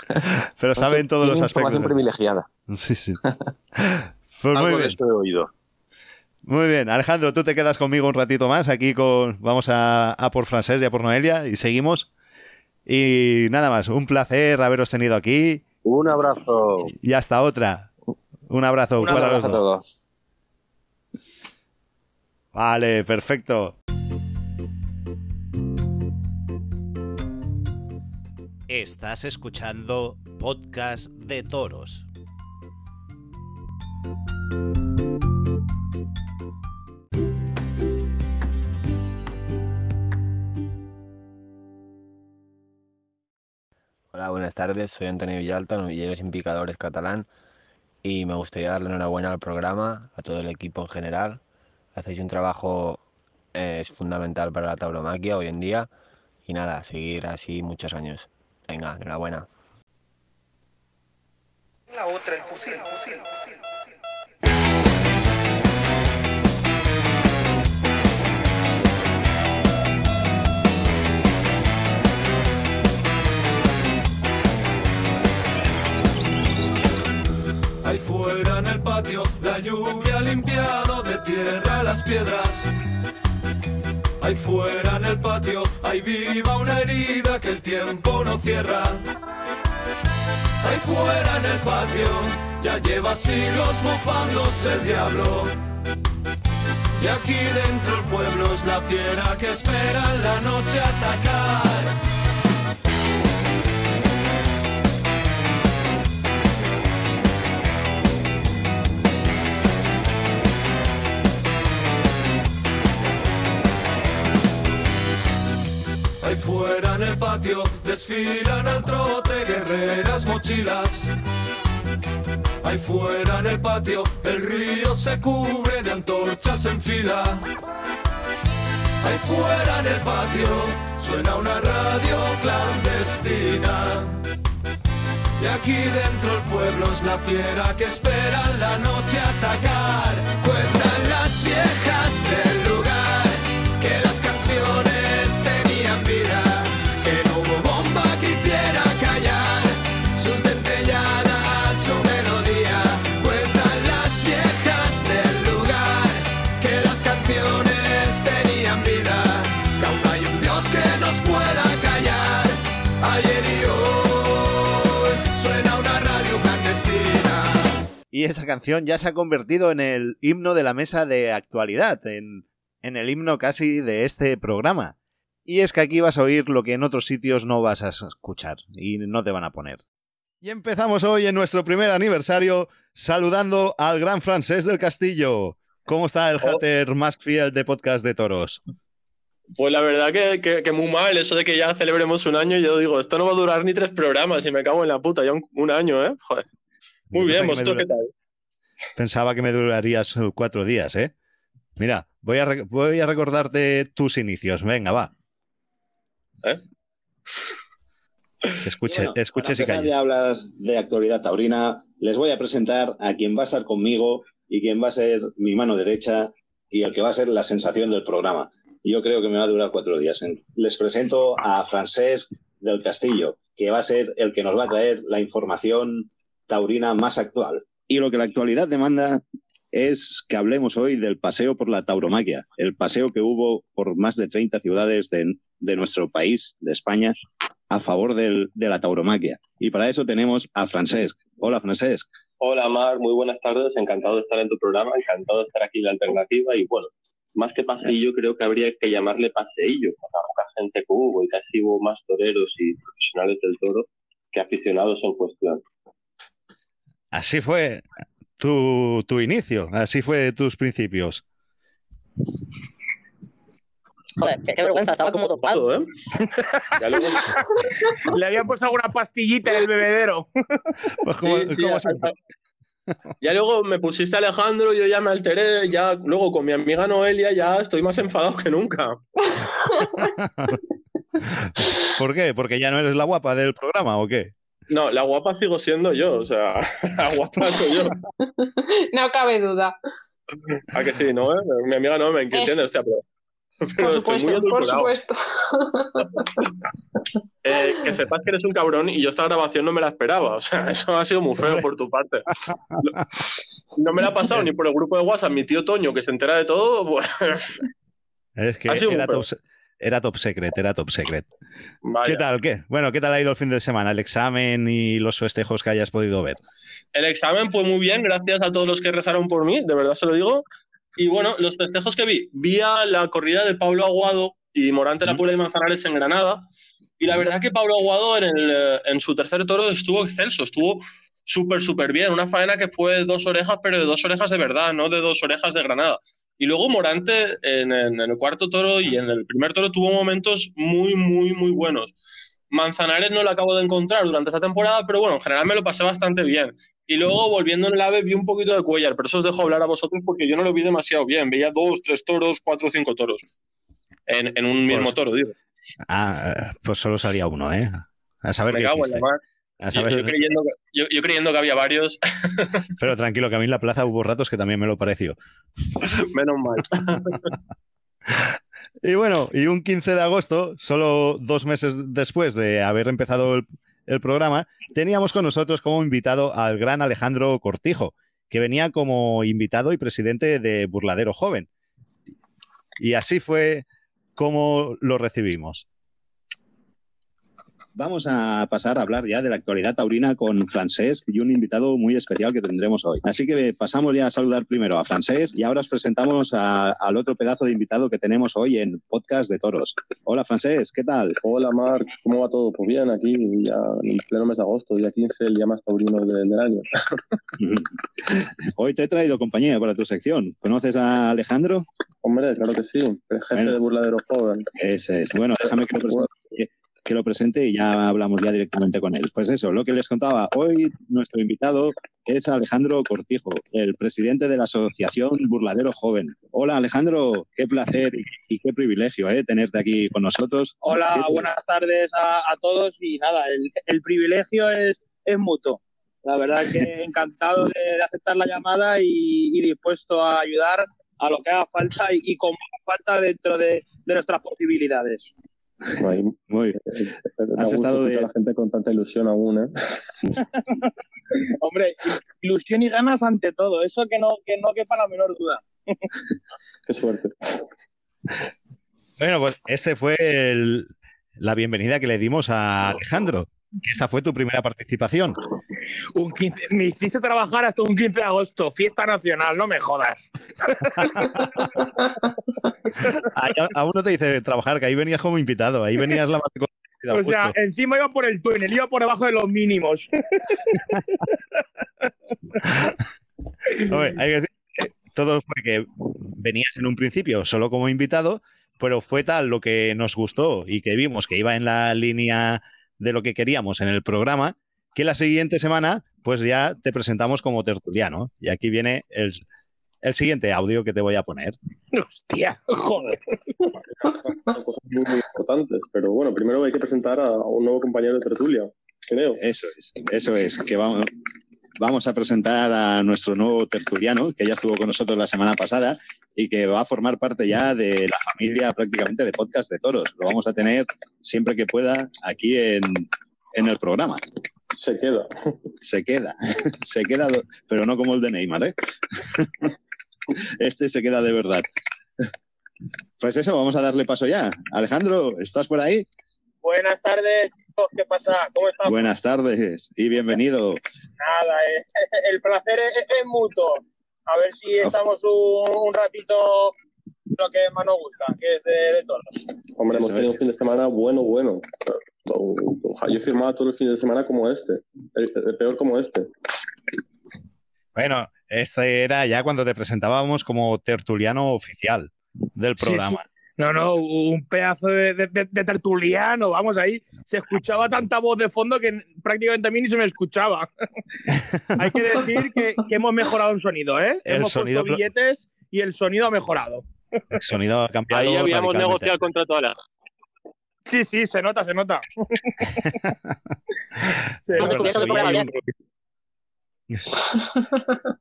Pero sabe en todos los aspectos. información privilegiada. Sí, sí. Pues algo muy de esto he oído. Muy bien, Alejandro, tú te quedas conmigo un ratito más. Aquí con vamos a, a por Francés y a por Noelia y seguimos. Y nada más, un placer haberos tenido aquí Un abrazo. y hasta otra. Un abrazo Un abrazo a dos. todos. Vale, perfecto. Estás escuchando Podcast de Toros. Hola, buenas tardes. Soy Antonio Villalta, novilleros sin picadores catalán, y me gustaría darle enhorabuena al programa, a todo el equipo en general. Hacéis un trabajo eh, es fundamental para la tauromaquia hoy en día, y nada, seguir así muchos años. Venga, enhorabuena. La otra, el fusil, el fusil. Ahí fuera en el patio, la lluvia ha limpiado de tierra las piedras. Ahí fuera en el patio, ahí viva una herida que el tiempo no cierra. Ahí fuera en el patio, ya lleva siglos mofándose el diablo. Y aquí dentro el pueblo es la fiera que espera en la noche atacar. Fuera en el patio desfilan al trote guerreras mochilas. Ahí fuera en el patio el río se cubre de antorchas en fila. Ahí fuera en el patio suena una radio clandestina. Y aquí dentro el pueblo es la fiera que espera la noche atacar. Cuentan las viejas Y esta canción ya se ha convertido en el himno de la mesa de actualidad, en, en el himno casi de este programa. Y es que aquí vas a oír lo que en otros sitios no vas a escuchar y no te van a poner. Y empezamos hoy en nuestro primer aniversario saludando al gran francés del castillo. ¿Cómo está el hater más fiel de podcast de toros? Pues la verdad que, que- que muy mal, eso de que ya celebremos un año, yo digo, esto no va a durar ni tres programas y me cago en la puta, ya un, un año, ¿eh? Joder. Muy bien, ¿vosotros qué tal? Pensaba que me durarías eh, cuatro días, ¿eh? Mira, voy a, re- voy a recordarte tus inicios. Venga, va. ¿Eh? Escuche, Bueno, para empezar calles. de actualidad taurina, les voy a presentar a quien va a estar conmigo y quien va a ser mi mano derecha y el que va a ser la sensación del programa. Yo creo que me va a durar cuatro días. Les presento a Francesc del Castillo, que va a ser el que nos va a traer la información taurina más actual. Y lo que la actualidad demanda es que hablemos hoy del paseo por la tauromaquia, el paseo que hubo por más de 30 ciudades de, de nuestro país, de España, a favor del- de la tauromaquia. Y para eso tenemos a Francesc. Hola, Francesc. Hola Mar, muy buenas tardes, encantado de estar en tu programa, encantado de estar aquí en la alternativa y bueno, más que paseillo creo que habría que llamarle paseillo, por la poca gente que hubo y casi hubo más toreros y profesionales del toro que aficionados en cuestión. Así fue tu, tu inicio, así fue tus principios. Joder, qué, vergüenza, estaba como dopado. ¿eh? Ya luego- Le había puesto alguna pastillita en el bebedero. Pues Sí, sí, a- a- ya luego me pusiste Alejandro, yo ya me alteré, ya luego con mi amiga Noelia ya estoy más enfadado que nunca. ¿Por qué? ¿Porque ya no eres la guapa del programa o qué? No, la guapa sigo siendo yo, o sea, la guapa soy yo. No cabe duda. ¿A que sí, no? eh? Mi amiga no me entiende, hostia, pero, pero Por estoy muy supuesto, por supuesto. Eh, que sepas que eres un cabrón y yo esta grabación no me la esperaba. O sea, eso ha sido muy feo por tu parte. No me la ha pasado ni por el grupo de WhatsApp mi tío Toño, que se entera de todo. pues, Es que Ha sido era se- era top secret, era top secret. Vaya. ¿Qué tal? ¿Qué? Bueno, ¿qué tal ha ido el fin de semana? El examen y los festejos que hayas podido ver. El examen fue muy bien, gracias a todos los que rezaron por mí, de verdad se lo digo. Y bueno, los festejos que vi, vi a la corrida de Pablo Aguado y Morante la Puebla de Manzanares en Granada. Y la verdad que Pablo Aguado en, el, eh, en su tercer toro estuvo excelso, estuvo súper, súper bien. Una faena que fue dos orejas, pero de dos orejas de verdad, no de dos orejas de Granada. Y luego Morante en, en el cuarto toro y en el primer toro tuvo momentos muy, muy, muy buenos. Manzanares no lo acabo de encontrar durante esta temporada, pero bueno, en general me lo pasé bastante bien. Y luego, volviendo en el AVE, vi un poquito de Cuellar, pero eso os dejo hablar a vosotros porque yo no lo vi demasiado bien. Veía dos, tres toros, cuatro o cinco toros en, en un mismo Pues- toro, digo. Ah, pues solo salía uno, ¿eh? A saber Me qué cago en hiciste. la mar. A Yo, saber- yo creyendo que, yo, yo creyendo que había varios, Pero tranquilo, que a mí en la plaza hubo ratos que también me lo pareció. menos mal. Y bueno, y un 15 de agosto, solo dos meses después de haber empezado el, el programa, teníamos con nosotros como invitado al gran Alejandro Cortijo, que venía como invitado y presidente de Burladero Joven. Y así fue como lo recibimos. Vamos a pasar a hablar ya de la actualidad taurina con Francesc y un invitado muy especial que tendremos hoy. Así que pasamos ya a saludar primero a Francesc y ahora os presentamos a- al otro pedazo de invitado que tenemos hoy en Podcast de Toros. Hola Francesc, ¿qué tal? Hola Marc, ¿cómo va todo? Pues bien, aquí ya en pleno mes de agosto, día 15, el día más taurino del, del año. Hoy te he traído compañía para tu sección. ¿Conoces a Alejandro? Hombre, claro que sí, el jefe Bueno. de burladero joven. Ese es. Bueno, déjame que lo presente. Que, lo presente y ya hablamos ya directamente con él. Pues eso, lo que les contaba, hoy nuestro invitado es Alejandro Cortijo, el presidente de la Asociación Burladero Joven. Hola Alejandro, qué placer y, qué privilegio ¿eh? tenerte aquí con nosotros. Hola, ¿Qué- buenas tardes a, a todos y nada, el, el privilegio es, es mutuo. La verdad que encantado de, de aceptar la llamada y, y dispuesto a ayudar a lo que haga falta y, y como haga falta dentro de, de nuestras posibilidades. Muy bien. Has estado de... la gente con tanta ilusión aún, ¿eh? Hombre, ilusión y ganas ante todo, eso que no, que no quepa la menor duda. Qué suerte. Bueno, pues ese fue el- la bienvenida que le dimos a Alejandro. que Esa fue tu primera participación. Un 15 me hiciste trabajar hasta un 15 de agosto, fiesta nacional, no me jodas. Ahí a- aún no te dice trabajar, que ahí venías como invitado, ahí venías la O sea, encima iba por el túnel, iba por debajo de los mínimos. Hombre, hay que decir que todo fue que venías en un principio solo como invitado, pero fue tal lo que nos gustó y que vimos que iba en la línea de lo que queríamos en el programa, que la siguiente semana pues ya te presentamos como tertuliano. Y aquí viene el, el siguiente audio que te voy a poner. Hostia, joder. Son cosas muy, muy importantes. Pero bueno, primero hay que presentar a un nuevo compañero de tertulia, creo. Eso es, eso es, que vamos, vamos a presentar a nuestro nuevo tertuliano, que ya estuvo con nosotros la semana pasada y que va a formar parte ya de la familia prácticamente de Podcast de Toros. Lo vamos a tener siempre que pueda aquí en, en el programa. Se queda. Se queda, se queda, pero no como el de Neymar, ¿eh? Este se queda de verdad. Pues eso, vamos a darle paso ya. Alejandro, ¿estás por ahí? Buenas tardes, chicos, ¿qué pasa? ¿Cómo estamos? Buenas tardes y bienvenido. Nada, eh, el placer es, es mutuo. A ver si estamos un, un ratito lo que más nos gusta, que es de, de todos. Hombre, hemos tenido un fin de semana bueno, bueno. Yo firmaba todos los fines de semana como este. El, el peor como este. Bueno, ese era ya cuando te presentábamos como tertuliano oficial del programa. sí. No, no, un pedazo de, de- de- de tertuliano, vamos ahí. Se escuchaba tanta voz de fondo que prácticamente a mí ni se me escuchaba. Hay que decir que, que hemos mejorado el sonido, ¿eh? El hemos sonido puesto billetes y el sonido ha mejorado. El sonido ha cambiado. Ahí habíamos negociado contra todas las. Sí, sí, se nota, se nota. El.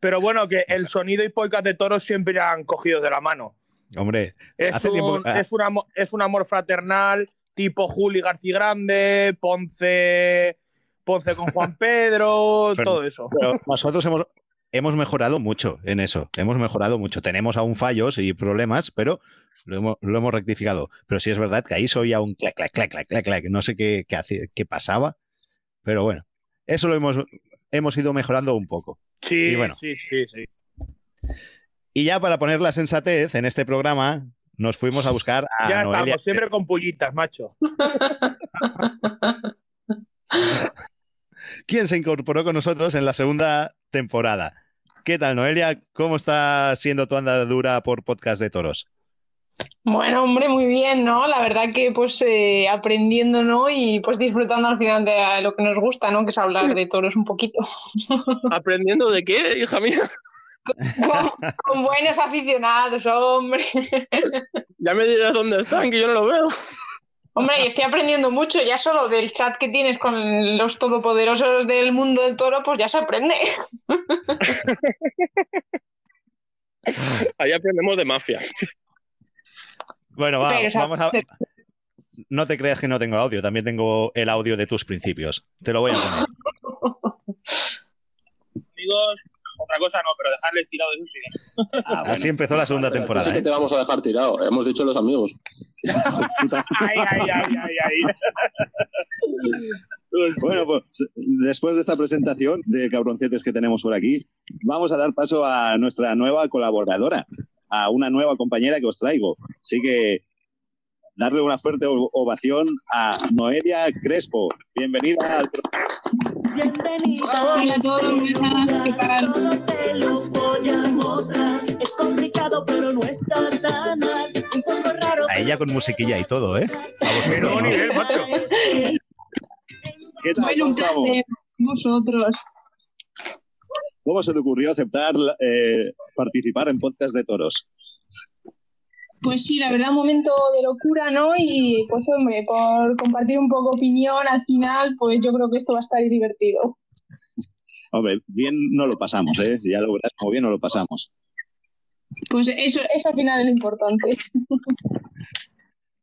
Pero bueno, que el sonido y podcast de toros siempre han cogido de la mano. Hombre, Es, hace un, tiempo ah, es, un amor, es un amor fraternal, tipo Juli García Grande, Ponce, Ponce con Juan Pedro, Pero- todo eso. pero nosotros hemos, hemos mejorado mucho en eso. Hemos mejorado mucho. Tenemos aún fallos y problemas, pero lo hemos, lo hemos rectificado. Pero sí es verdad que ahí se oía un clac, clac, clac, clac, clac, clac. No sé qué, qué, qué pasaba, pero bueno, eso lo hemos, hemos ido mejorando un poco. Sí, Y bueno, sí, sí, sí. y ya para poner la sensatez en este programa, nos fuimos a buscar a ya Noelia. estamos, siempre con pullitas, macho. quien se incorporó con nosotros en la segunda temporada. ¿Qué tal, Noelia? ¿Cómo está siendo tu andadura por podcast de toros? Bueno, hombre, muy bien, ¿no? La verdad que pues eh, aprendiendo, ¿no? Y pues disfrutando al final de lo que nos gusta, ¿no? Que es hablar de toros un poquito. ¿Aprendiendo de qué, hija mía? con, con buenos aficionados, hombre. Ya me dirás dónde están, que yo no lo veo. Hombre, y estoy aprendiendo mucho, ya solo del chat que tienes con los todopoderosos del mundo del toro, pues ya se aprende. Ahí aprendemos de mafia. Bueno, va, vamos a... No te creas que no tengo audio, también tengo el audio de tus principios. Te lo voy a poner. Amigos, otra cosa no, pero dejarles tirado de sus Así empezó la segunda temporada. Sí que ¿eh? te vamos a dejar tirado. Hemos dicho los amigos. Ay, ay, ay, ay, ay. Bueno, pues después de esta presentación de cabroncetes que tenemos por aquí, vamos a dar paso a nuestra nueva colaboradora, a una nueva compañera que os traigo. Así que darle una fuerte ovación a Noelia Crespo. Bienvenida al Hola a todos, buenas, ¿qué tal? Todo te lo voy a mostrar. Es complicado, pero no está tan mal. Un poco raro. A ella ya con musiquilla y todo, ¿eh? A ¿no? nivel, macho. ¿Qué tal? Bueno, un. Vosotros. ¿Cómo se te ocurrió aceptar eh, participar en podcast de toros? Pues sí, la verdad, un momento de locura, ¿no? Y pues hombre, por compartir un poco opinión al final, pues yo creo que esto va a estar divertido. Hombre, bien no lo pasamos, ¿eh? Ya lo verás como bien no lo pasamos. Pues eso, eso al final es lo importante.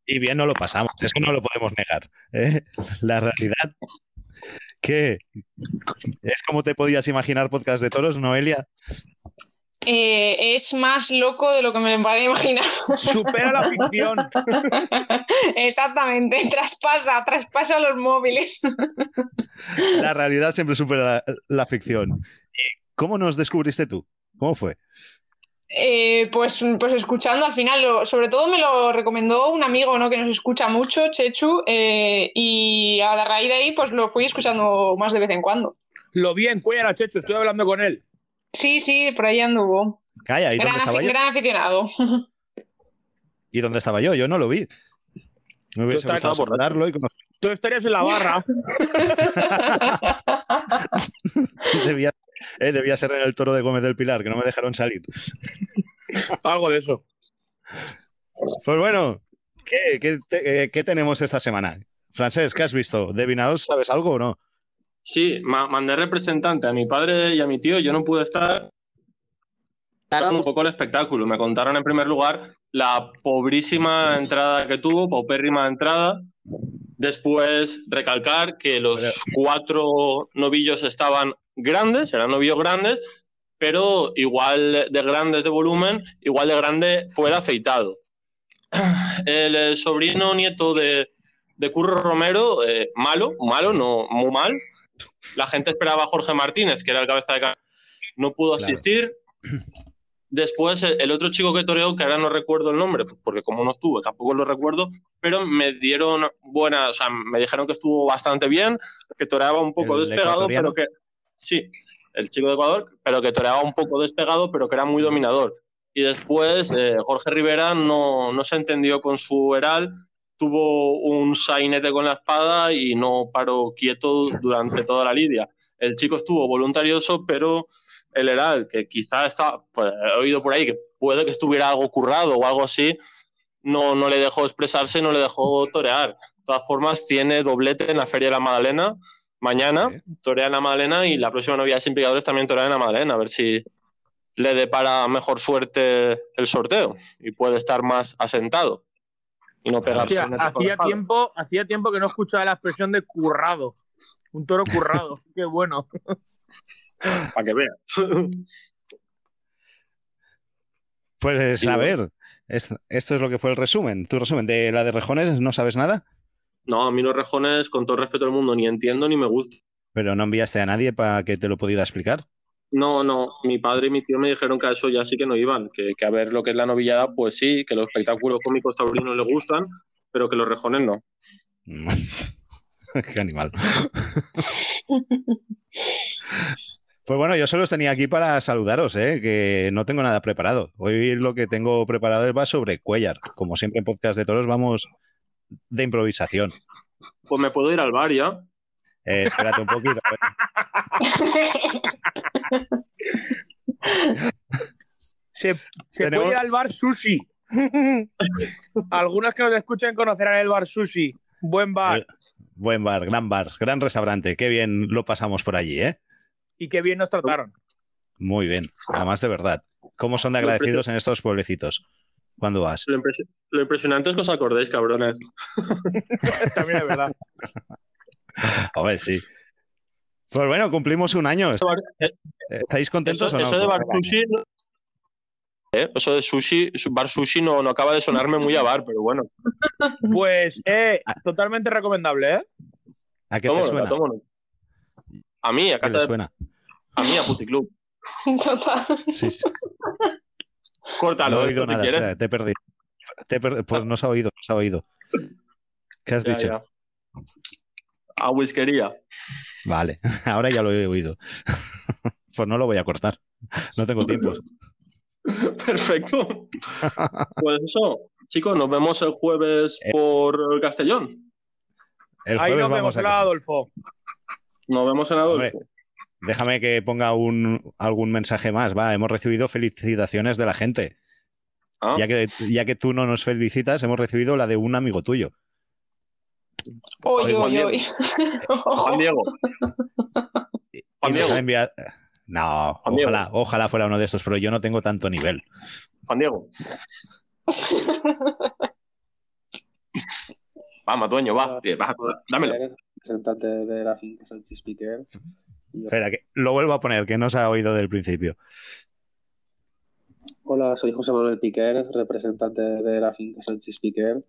Y bien no lo pasamos, es que no lo podemos negar. ¿eh? La realidad que es como te podías imaginar podcast de toros, Noelia. Eh, es más loco de lo que me podía imaginar. Supera la ficción. Exactamente, traspasa, traspasa los móviles. La realidad siempre supera la, la ficción. ¿Y cómo nos descubriste tú? ¿Cómo fue? Eh, pues, pues escuchando al final, lo- sobre todo me lo recomendó un amigo ¿no? que nos escucha mucho, Chechu, eh, y a la raíz de ahí pues lo fui escuchando más de vez en cuando. Lo vi en Cuellar a Checho, estuve hablando con él. Sí, sí, por ahí anduvo. Calla, ¿y Gran, dónde estaba yo? gran aficionado. ¿Y dónde estaba yo? Yo no lo vi. Me hubiese gustado saludarlo y conocer- Tú estarías en la barra. debía, eh, debía ser en el toro de Gómez del Pilar, que no me dejaron salir. Algo de eso. Pues bueno, ¿qué, qué te- eh, qué tenemos esta semana? Francés, ¿qué has visto? ¿De Vinaroz sabes algo o no? Sí, ma- mandé representante a mi padre y a mi tío. Yo no pude estar. Un poco el espectáculo. Me contaron en primer lugar la pobrísima entrada que tuvo, paupérrima entrada. Después recalcar que los cuatro novillos estaban grandes, eran novillos grandes, pero igual de grandes de volumen, igual de grande fue el afeitado. El eh, sobrino nieto de, de Curro Romero, eh, malo, malo, no muy mal. La gente esperaba a Jorge Martínez, que era el cabeza de ca- no pudo Claro. asistir. Después, el, otro chico que toreó, que ahora no recuerdo el nombre, porque como no estuvo, tampoco lo recuerdo, pero me dieron buena, o sea, me dijeron que estuvo bastante bien, que toreaba un poco ¿El despegado, pero que sí, el chico de Ecuador, pero que toreaba un poco despegado, pero que era muy dominador. Y después eh, Jorge Rivera no, no se entendió con su Heral, tuvo un sainete con la espada y no paró quieto durante toda la lidia. El chico estuvo voluntarioso, pero el Heral, que quizá está, pues, he oído por ahí que puede que estuviera algo currado o algo así, no, no le dejó expresarse, no le dejó torear. De todas formas, tiene doblete en la Feria de la Magdalena. Mañana torea en la Magdalena y la próxima novia sin picadores también torea en la Magdalena, a ver si le depara mejor suerte el sorteo y puede estar más asentado y no pegarse. Hacía, el de hacía tiempo, hacía tiempo que no escuchaba la expresión de currado. Un toro currado. Qué bueno. Para que veas. Pues Sí, a bueno. ver, es- esto es lo que fue el resumen. ¿Tu resumen de la de Rejones no sabes nada? No, a mí los rejones, con todo respeto del mundo, ni entiendo ni me gusta. Pero no enviaste a nadie para que te lo pudiera explicar. No, no, mi padre y mi tío me dijeron que a eso ya sí que no iban, que, que a ver lo que es la novillada, pues sí, que los espectáculos cómicos taurinos les gustan, pero que los rejones no. Qué animal. Pues bueno, yo solo os tenía aquí para saludaros, ¿eh? que no tengo nada preparado. Hoy lo que tengo preparado va sobre Cuellar. Como siempre en podcast de toros vamos de improvisación. Pues me puedo ir al bar ya. Eh, espérate un poquito. Se, se Tenemos- puede ir al bar sushi. Algunos que nos escuchen conocerán el bar sushi. Buen bar. Buen bar, gran bar, gran restaurante. Qué bien lo pasamos por allí, ¿eh? Y qué bien nos trataron. Muy bien. Además de verdad. ¿Cómo son de agradecidos en estos pueblecitos? ¿Cuándo vas? Lo, impresi- lo impresionante es que os acordéis, cabrones. También es verdad. A ver, sí. Pues bueno, cumplimos un año. ¿Estáis contentos Eso, o no? eso de bar sushi. ¿eh? Eso de sushi, su- bar sushi no, no acaba de sonarme muy a bar, pero bueno. Pues, eh, totalmente recomendable, ¿eh? ¿A qué Tómalo, te suena? tómalo. A mí, a ¿Qué de- suena? A mí, a Puticlub. Total. Sí, sí. Córtalo, no he eh, oído nada, quieres. espera, te he perdido. Te he perdi- Pues no se ha oído, no se ha oído. ¿Qué has Ya, dicho? ya. A whiskería. Vale, ahora ya lo he oído. Pues no lo voy a cortar. No tengo tiempo. Perfecto. Pues eso, chicos, nos vemos el jueves por Castellón. El Ahí jueves nos vamos vemos, a... claro, Adolfo. Nos vemos en Adolfo. Hombre, déjame que ponga un, algún mensaje más. Va, hemos recibido felicitaciones de la gente. Ah. Ya, que, ya que tú no nos felicitas, hemos recibido la de un amigo tuyo. Oy, Juan oy, Diego. oy. Juan Diego. Juan Diego. ha enviado- No, Juan Diego. ojalá, ojalá fuera uno de estos, pero yo no tengo tanto nivel. Juan Diego. Vamos, dueño, va. va, dámelo. Representante de la finca Sánchez Piquer. Espera, que lo vuelvo a poner, que no se ha oído del principio. Hola, soy José Manuel Piquer, representante de la finca Sánchez Piquer.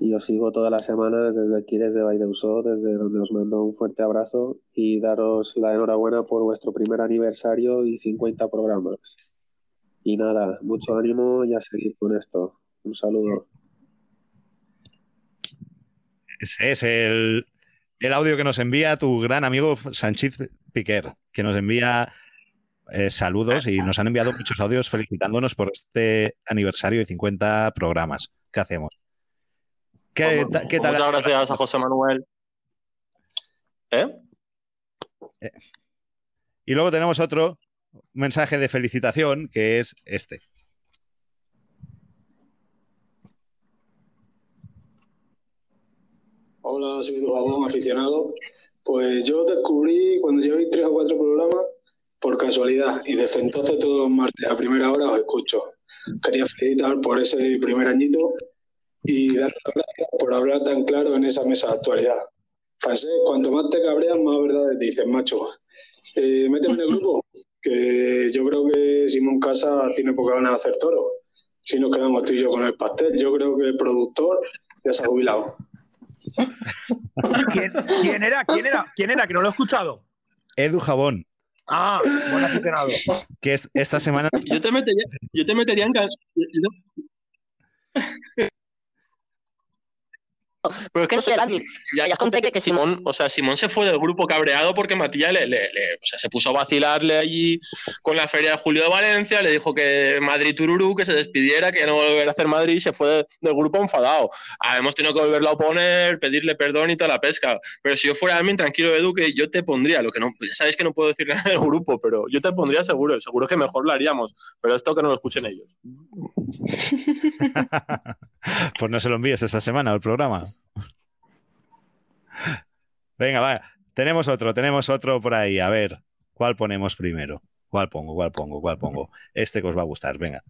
Y os sigo todas las semanas desde aquí, desde Vaideusó, desde donde os mando un fuerte abrazo y daros la enhorabuena por vuestro primer aniversario y 50 programas. Y nada, mucho ánimo y a seguir con esto. Un saludo. Ese es el, el audio que nos envía tu gran amigo Sánchez Piquer, que nos envía eh, saludos y nos han enviado muchos audios felicitándonos por este aniversario de 50 programas que hacemos. ¿Qué, ta- qué tal? Muchas gracias a José Manuel. ¿Eh? Y luego tenemos otro mensaje de felicitación que es este. Hola, soy Edu Gabón, aficionado. Pues yo descubrí cuando llevé tres o cuatro programas por casualidad y desde entonces todos los martes a primera hora os escucho. Quería felicitar por ese primer añito y dar las gracias por hablar tan claro en esa mesa de actualidad. Francés, cuanto más te cabreas, más verdades dices, macho. Eh, méteme en el grupo, que yo creo que Simón Casa tiene poca ganas de hacer toro. Si nos quedamos tú y yo con el pastel, yo creo que el productor ya se ha jubilado. ¿Quién, quién era? ¿Quién era? ¿Quién era? Que no lo he escuchado. Edu Jabón, Ah, buen aficionado. que es- esta semana Yo te metería, yo te metería en. yo Pero es que no sé, Dani. Ya, Ya os conté que, que Simón. Simón, o sea, Simón se fue del grupo cabreado porque Matías le, le- le- o sea, se puso a vacilarle allí con la feria de Julio de Valencia, le dijo que Madrid Tururú, que se despidiera, que ya no volver a hacer Madrid y se fue de- del grupo enfadado. Ah, hemos tenido que volverlo a poner, pedirle perdón y toda la pesca. Pero si yo fuera a mí, tranquilo, Edu, que yo te pondría, lo que no, ya sabéis que no puedo decir nada del grupo, pero yo te pondría seguro, seguro que mejor lo haríamos. Pero esto que no lo escuchen ellos. pues no se lo envíes esta semana al programa. Venga, va. Tenemos otro, tenemos otro por ahí. A ver, ¿cuál ponemos primero? ¿Cuál pongo? ¿Cuál pongo? ¿Cuál pongo? Este que os va a gustar. Venga.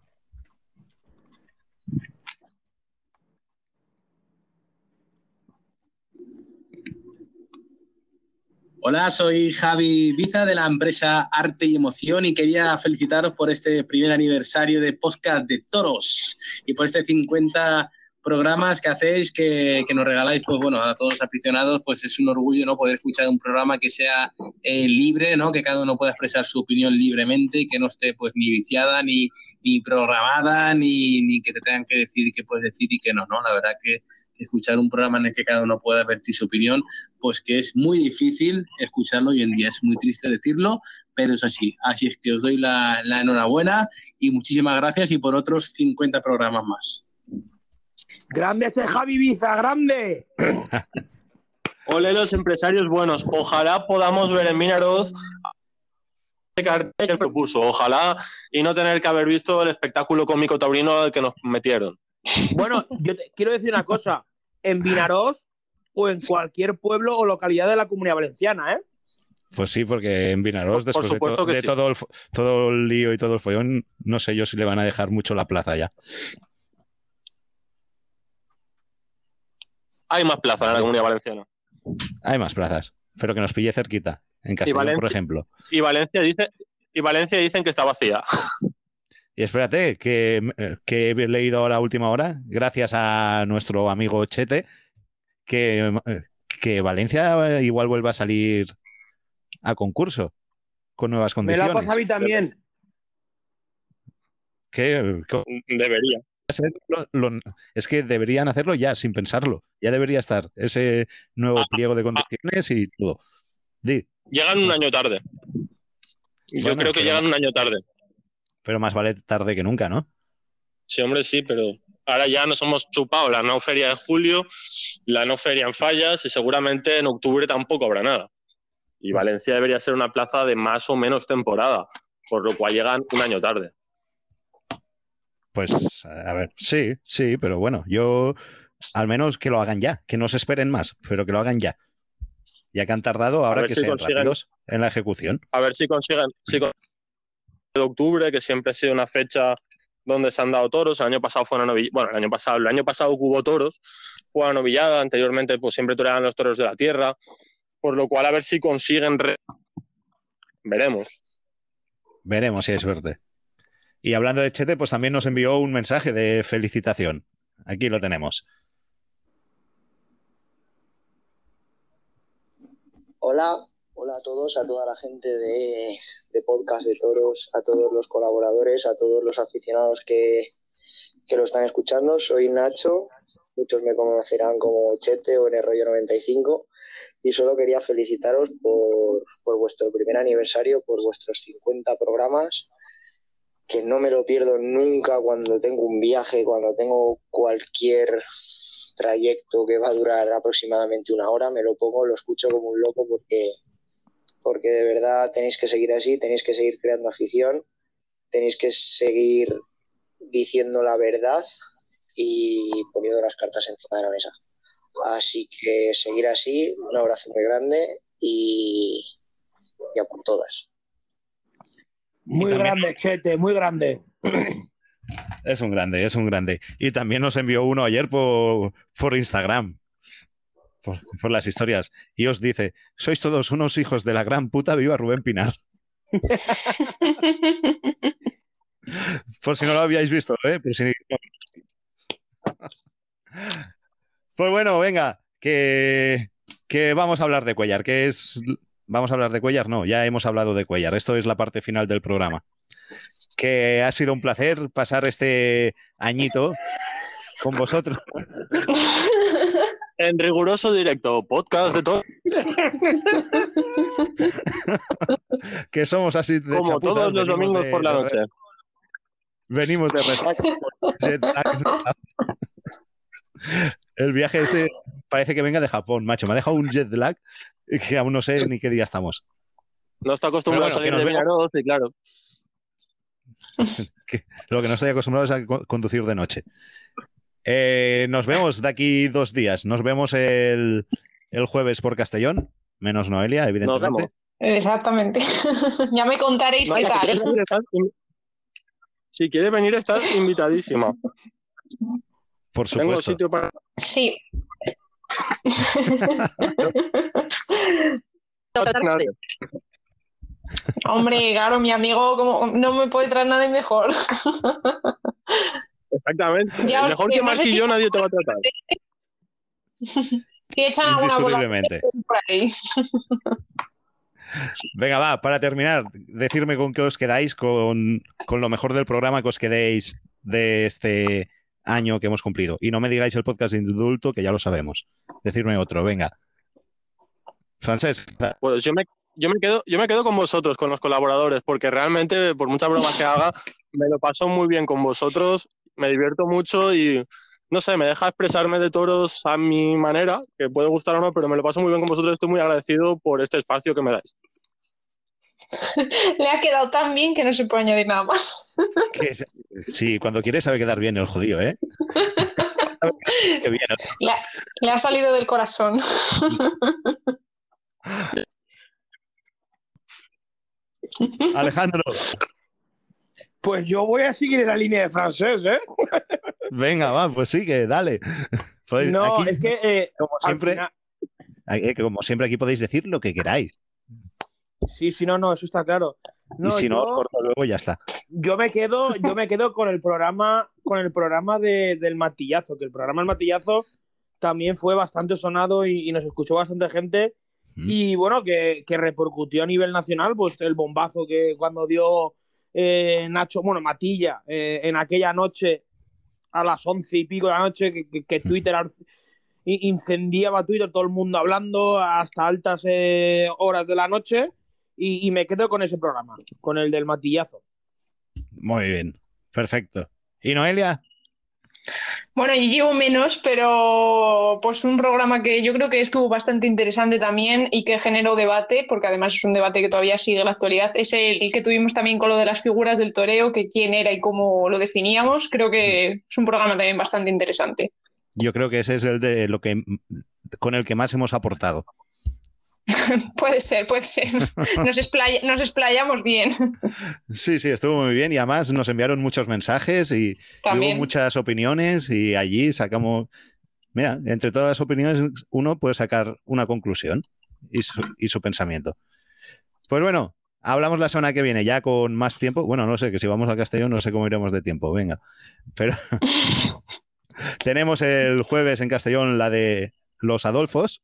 Hola, soy Javi Biza de la empresa Arte y Emoción y quería felicitaros por este primer aniversario de Podcast de Toros y por este 50 programas que hacéis, que, nos regaláis, pues bueno, a todos los aficionados, pues es un orgullo, ¿no? Poder escuchar un programa que sea eh, libre, ¿no? Que cada uno pueda expresar su opinión libremente y que no esté, pues, ni viciada, ni, ni programada, ni, ni que te tengan que decir qué puedes decir y que no, ¿no? La verdad que escuchar un programa en el que cada uno pueda vertir su opinión, pues que es muy difícil escucharlo hoy en día. Es muy triste decirlo, pero es así. Así es que os doy la, la enhorabuena y muchísimas gracias y por otros 50 programas más. Grande ese Javi Biza, grande. Ole los empresarios buenos. Ojalá podamos ver en Minaroz el cartel que propuso. Ojalá y no tener que haber visto el espectáculo cómico taurino al que nos metieron. Bueno, yo te quiero decir una cosa. En Vinaroz o en cualquier pueblo o localidad de la Comunidad Valenciana, ¿eh? Pues sí, porque en Vinaroz, después de, supuesto to- que de sí. todo, el, todo el lío y todo el follón, no sé yo si le van a dejar mucho la plaza ya. Hay más plazas en la comunidad valenciana. Hay más plazas, pero que nos pille cerquita. En Castellón, Valencia- por ejemplo. Y Valencia dice y Valencia dicen que está vacía. Y espérate, que, eh, que he leído ahora a última hora, gracias a nuestro amigo Chete, que, eh, que Valencia igual vuelva a salir a concurso con nuevas Me la condiciones. pasado a mí también. Que- Debería. Lo- lo- es que deberían hacerlo ya, sin pensarlo. Ya debería estar ese nuevo pliego de condiciones y todo. Di, Llegan un año tarde. Yo Bueno, creo que pero- llegan un año tarde. pero más vale tarde que nunca, ¿no? Sí, hombre, sí, pero ahora ya nos hemos chupado la no feria de julio, la no feria en fallas y seguramente en octubre tampoco habrá nada. Y Valencia debería ser una plaza de más o menos temporada, por lo cual llegan un año tarde. Pues, a ver, sí, sí, pero bueno, yo al menos que lo hagan ya, que no se esperen más, pero que lo hagan ya. Ya que han tardado, ahora que si sean consiguen- rápidos en la ejecución. A ver si consiguen, si consiguen de octubre, que siempre ha sido una fecha donde se han dado toros. El año pasado fue una novillada. Bueno, el año pasado, el año pasado hubo toros, fue una novillada. Anteriormente, pues siempre toreaban los toros de la tierra. Por lo cual, a ver si consiguen. re- Veremos. Veremos si hay suerte. Y hablando de Chete, pues también nos envió un mensaje de felicitación. Aquí lo tenemos. Hola, hola a todos, a toda la gente de, Podcast de Toros, a todos los colaboradores, a todos los aficionados que, que lo están escuchando. Soy Nacho, muchos me conocerán como Chete o en el rollo 95 y solo quería felicitaros por, por vuestro primer aniversario, por vuestros 50 programas, que no me lo pierdo nunca cuando tengo un viaje, cuando tengo cualquier trayecto que va a durar aproximadamente una hora, me lo pongo, lo escucho como un loco porque, porque de verdad tenéis que seguir así, tenéis que seguir creando afición, tenéis que seguir diciendo la verdad y poniendo las cartas encima de la mesa. Así que seguir así, un abrazo muy grande y, y a por todas. Muy grande, Chete, muy grande. Es un grande, es un grande. Y también nos envió uno ayer por, por Instagram. Por, por las historias. Y os dice: Sois todos unos hijos de la gran puta, viva Rubén Pinar. Por si no lo habíais visto, ¿eh? Por si- Pues bueno, venga, que, que vamos a hablar de Cuellar, que es... Vamos a hablar de Cuellar, no, ya hemos hablado de Cuellar, esto es la parte final del programa. Que ha sido un placer pasar este añito con vosotros. En riguroso directo, podcast de todo. que somos así de Como todos los domingos de- por la noche. Venimos de resaca. El viaje ese parece que venga de Japón, macho. Me ha dejado un jet lag que aún no sé ni qué día estamos. No está acostumbrado bueno, a salir de nos vemos. Y claro. Que lo que no estoy acostumbrado es a co- conducir de noche. Eh, nos vemos de aquí dos días. Nos vemos el, el jueves por Castellón, menos Noelia, evidentemente. Exactamente. ya me contaréis No, qué si, tal. quieres venir, estás, in- si quieres venir, estás invitadísima. Por Tengo supuesto. sitio para. Sí. Hombre, claro, mi amigo como, no me puede traer nadie mejor. Exactamente. Ya Mejor que no y si- yo nadie te va a tratar. Que echan alguna bola por ahí. Venga, va, para terminar, decirme con qué os quedáis, con, con lo mejor del programa que os quedéis de este año que hemos cumplido. Y no me digáis el podcast de indulto, que ya lo sabemos. Decirme otro, venga. Francés, Pues yo me, yo me quedo, yo me quedo con vosotros, con los colaboradores, porque realmente, por muchas bromas que haga, me lo paso muy bien con vosotros, me divierto mucho y no sé, me deja expresarme de toros a mi manera, que puede gustar o no, pero me lo paso muy bien con vosotros, estoy muy agradecido por este espacio que me dais. Le ha quedado tan bien que no se puede añadir nada más. sí, cuando quiere sabe quedar bien el judío, ¿eh? Qué bien. Le ha, le ha salido del corazón. Alejandro, Pues yo voy a seguir en la línea de francés, ¿eh? venga, va, pues sí, que dale. Pues no, aquí, es que eh, como siempre, final- eh, que como siempre aquí podéis decir lo que queráis. sí, sí, no, no, eso está claro. No, y si no, os corto luego y ya está. yo me quedo, yo me quedo con el programa, con el programa de- del matillazo, que el programa del matillazo también fue bastante sonado y, y nos escuchó bastante gente. Y bueno, que, que repercutió a nivel nacional, pues el bombazo que cuando dio eh, Nacho, bueno, Matilla, eh, en aquella noche a las once y pico de la noche, que, que- que Twitter incendiaba Twitter, todo el mundo hablando hasta altas eh, horas de la noche. Y, y me quedo con ese programa, con el del matillazo. Muy bien, perfecto. ¿Y Noelia? Bueno, yo llevo menos, pero pues un programa que yo creo que estuvo bastante interesante también y que generó debate, porque además es un debate que todavía sigue en la actualidad, es el, el que tuvimos también con lo de las figuras del toreo, que quién era y cómo lo definíamos. Creo que es un programa también bastante interesante. Yo creo que ese es el de lo que con el que más hemos aportado. puede ser, puede ser. Nos, explayamos bien. Sí, sí, estuvo muy bien y además nos enviaron muchos mensajes y, y También. hubo muchas opiniones y allí sacamos, mira, entre todas las opiniones uno puede sacar una conclusión y su, y su pensamiento. Pues bueno, hablamos la semana que viene ya con más tiempo. Bueno, no sé, que si vamos a Castellón no sé cómo iremos de tiempo, venga. Pero tenemos el jueves en Castellón la de los Adolfos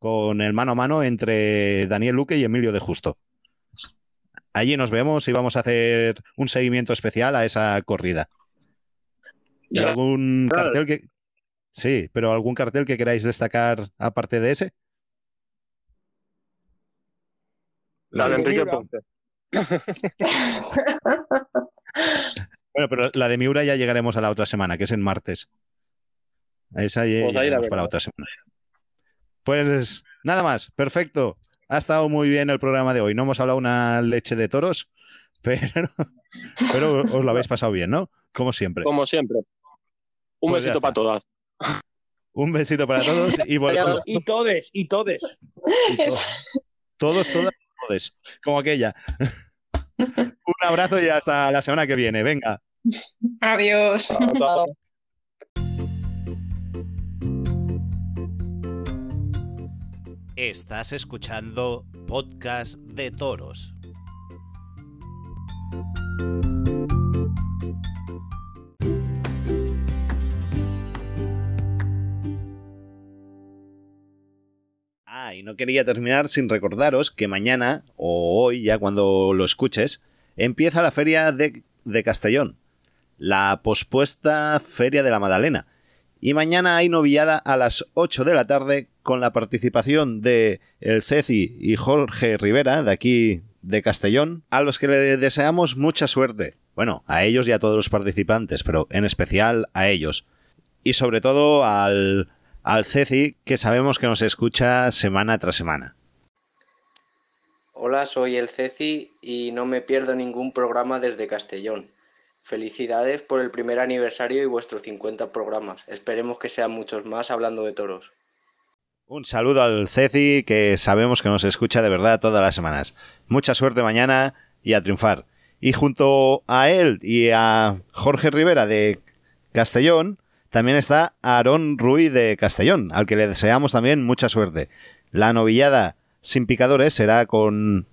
con el mano a mano entre Daniel Luque y Emilio de Justo. Allí nos vemos y vamos a hacer un seguimiento especial a esa corrida. ¿Y algún Claro. cartel que... Sí, pero algún cartel que queráis destacar aparte de ese? La de Enrique. Ponce. Bueno, pero la de Miura ya llegaremos a la otra semana, que es en martes. A Esa ya Pues ahí la llegaremos para la otra semana. Pues nada más, perfecto. Ha estado muy bien el programa de hoy. No hemos hablado una leche de toros, pero, pero os lo habéis pasado bien, ¿no? Como siempre. Como siempre. Un Pues besito para todas. Un besito para todos y volvemos. Y todes, y todes. Todos, todas, todos. Como aquella. Un abrazo y hasta la semana que viene. Venga. Adiós. Estás escuchando Podcast de Toros. Ah, y no quería terminar sin recordaros que mañana, o hoy ya cuando lo escuches, empieza la feria de, de Castellón, la pospuesta Feria de la Madalena. Y mañana hay novillada a las 8 de la tarde con la participación de el Ceci y Jorge Rivera, de aquí de Castellón, a los que le deseamos mucha suerte. Bueno, a ellos y a todos los participantes, pero en especial a ellos. Y sobre todo al, al Ceci, que sabemos que nos escucha semana tras semana. Hola, soy el Ceci y no me pierdo ningún programa desde Castellón. Felicidades por el primer aniversario y vuestros 50 programas. Esperemos que sean muchos más hablando de toros. Un saludo al Ceci, que sabemos que nos escucha de verdad todas las semanas. Mucha suerte mañana y a triunfar. Y junto a él y a Jorge Rivera de Castellón, también está Aarón Ruiz de Castellón, al que le deseamos también mucha suerte. La novillada sin picadores será con,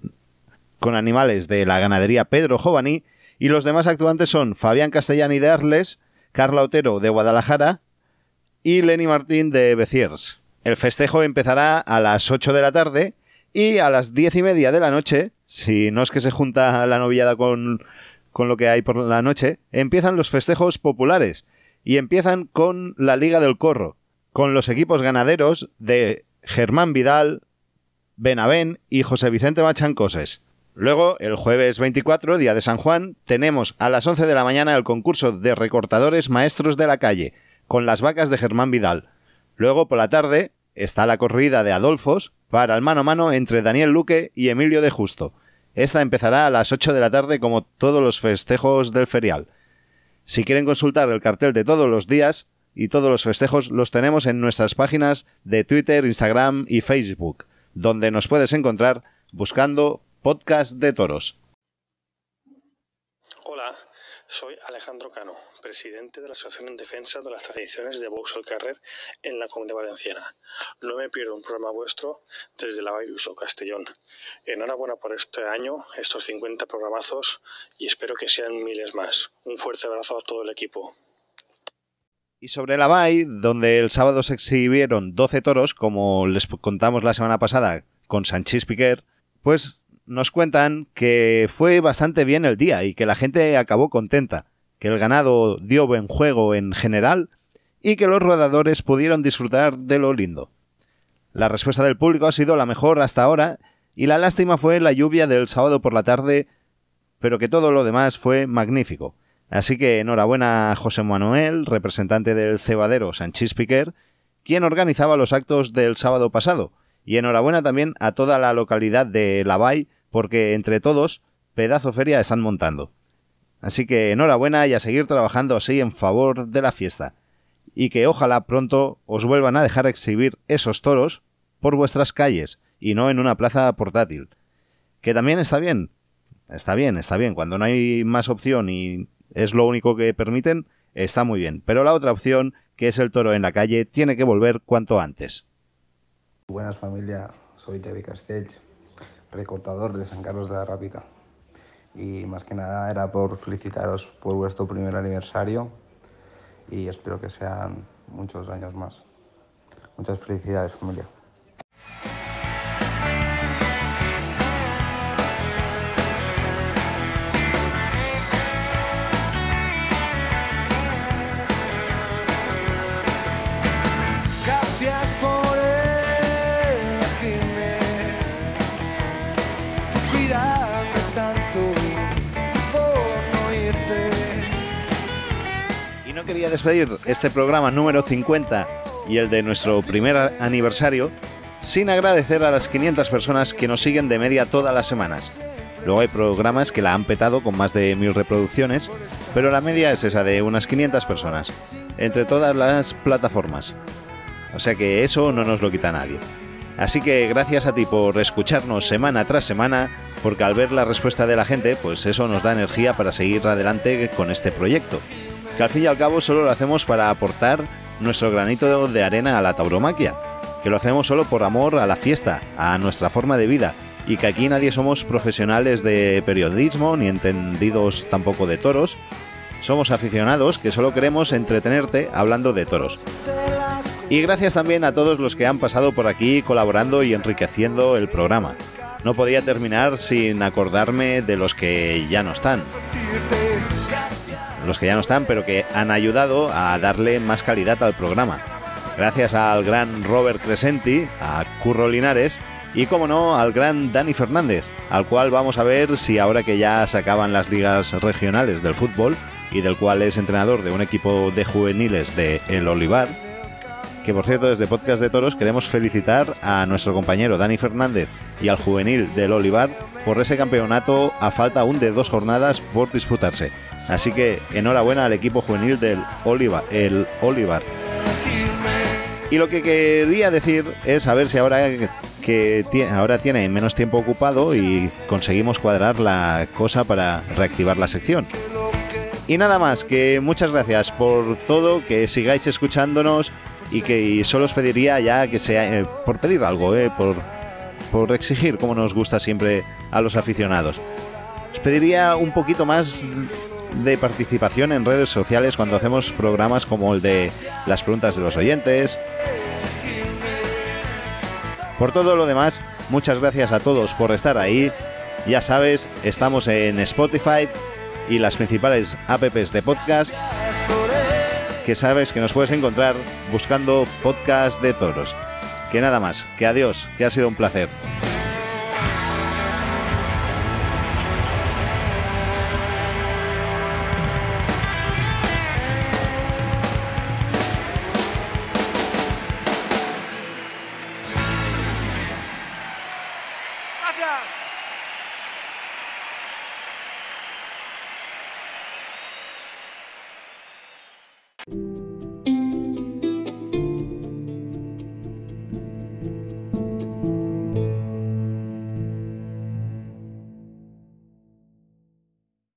con animales de la ganadería Pedro Jovaní y los demás actuantes son Fabián Castellani de Arles, Carla Otero de Guadalajara y Lenny Martín de Beciers. El festejo empezará a las 8 de la tarde y a las 10 y media de la noche, si no es que se junta la novillada con, con lo que hay por la noche, empiezan los festejos populares y empiezan con la Liga del Corro, con los equipos ganaderos de Germán Vidal, Benavén y José Vicente Machancoses. Luego, el jueves 24, día de San Juan, tenemos a las 11 de la mañana el concurso de recortadores maestros de la calle, con las vacas de Germán Vidal. Luego, por la tarde, está la corrida de Adolfos para el mano a mano entre Daniel Luque y Emilio de Justo. Esta empezará a las 8 de la tarde como todos los festejos del ferial. Si quieren consultar el cartel de todos los días y todos los festejos los tenemos en nuestras páginas de Twitter, Instagram y Facebook, donde nos puedes encontrar buscando Podcast de Toros. Hola, soy Alejandro Cano, presidente de la Asociación en Defensa de las Tradiciones de al Carrer en la Comunidad Valenciana. No me pierdo un programa vuestro desde la Vall d'Uso, Castellón. Enhorabuena por este año, estos 50 programazos y espero que sean miles más. Un fuerte abrazo a todo el equipo. Y sobre la Bay, donde el sábado se exhibieron 12 toros, como les contamos la semana pasada con Sanchís Piquer, pues nos cuentan que fue bastante bien el día y que la gente acabó contenta, que el ganado dio buen juego en general y que los rodadores pudieron disfrutar de lo lindo. La respuesta del público ha sido la mejor hasta ahora y la lástima fue la lluvia del sábado por la tarde, pero que todo lo demás fue magnífico. Así que enhorabuena a José Manuel, representante del cebadero Sanchís Piquer, quien organizaba los actos del sábado pasado. Y enhorabuena también a toda la localidad de Lavay, porque entre todos, pedazo feria están montando. Así que enhorabuena y a seguir trabajando así en favor de la fiesta. Y que ojalá pronto os vuelvan a dejar exhibir esos toros por vuestras calles y no en una plaza portátil. Que también está bien. Está bien, está bien. Cuando no hay más opción y es lo único que permiten, está muy bien. Pero la otra opción que es el toro en la calle, tiene que volver cuanto antes. Buenas familia, soy Tevi Castells, recortador de San Carlos de la Rápida. Y más que nada era por felicitaros por vuestro primer aniversario y espero que sean muchos años más. Muchas felicidades familia. Quería despedir este programa número 50 y el de nuestro primer aniversario sin agradecer a las 500 personas que nos siguen de media todas las semanas. Luego hay programas que la han petado con más de mil reproducciones, pero la media es esa de unas 500 personas, entre todas las plataformas. O sea que eso no nos lo quita nadie. Así que gracias a ti por escucharnos semana tras semana, porque al ver la respuesta de la gente, pues eso nos da energía para seguir adelante con este proyecto. Que al fin y al cabo solo lo hacemos para aportar nuestro granito de arena a la tauromaquia. Que lo hacemos solo por amor a la fiesta, a nuestra forma de vida, y que aquí nadie somos profesionales de periodismo ni entendidos tampoco de toros. Somos aficionados que solo queremos entretenerte hablando de toros. Y gracias también a todos los que han pasado por aquí colaborando y enriqueciendo el programa. No podía terminar sin acordarme de los que ya no están. Los que ya no están, pero que han ayudado a darle más calidad al programa. Gracias al gran Robert Crescenti, a Curro Linares y, como no, al gran Dani Fernández, al cual vamos a ver si ahora que ya se acaban las ligas regionales del fútbol y del cual es entrenador de un equipo de juveniles de El Olivar, que por cierto desde Podcast de Toros queremos felicitar a nuestro compañero Dani Fernández y al juvenil del Olivar por ese campeonato a falta aún de dos jornadas por disputarse. Así que enhorabuena al equipo juvenil del Oliva, el Olivar. Y lo que quería decir es a ver si ahora que tie- ahora tiene menos tiempo ocupado y conseguimos cuadrar la cosa para reactivar la sección. Y nada más, que muchas gracias por todo, que sigáis escuchándonos y que y solo os pediría ya que sea eh, por pedir algo, eh, por, por exigir como nos gusta siempre a los aficionados. Os pediría un poquito más de participación en redes sociales cuando hacemos programas como el de las preguntas de los oyentes. Por todo lo demás, muchas gracias a todos por estar ahí. Ya sabes, estamos en Spotify y las principales apps de podcast que sabes que nos puedes encontrar buscando podcast de toros. Que nada más, que adiós, que ha sido un placer.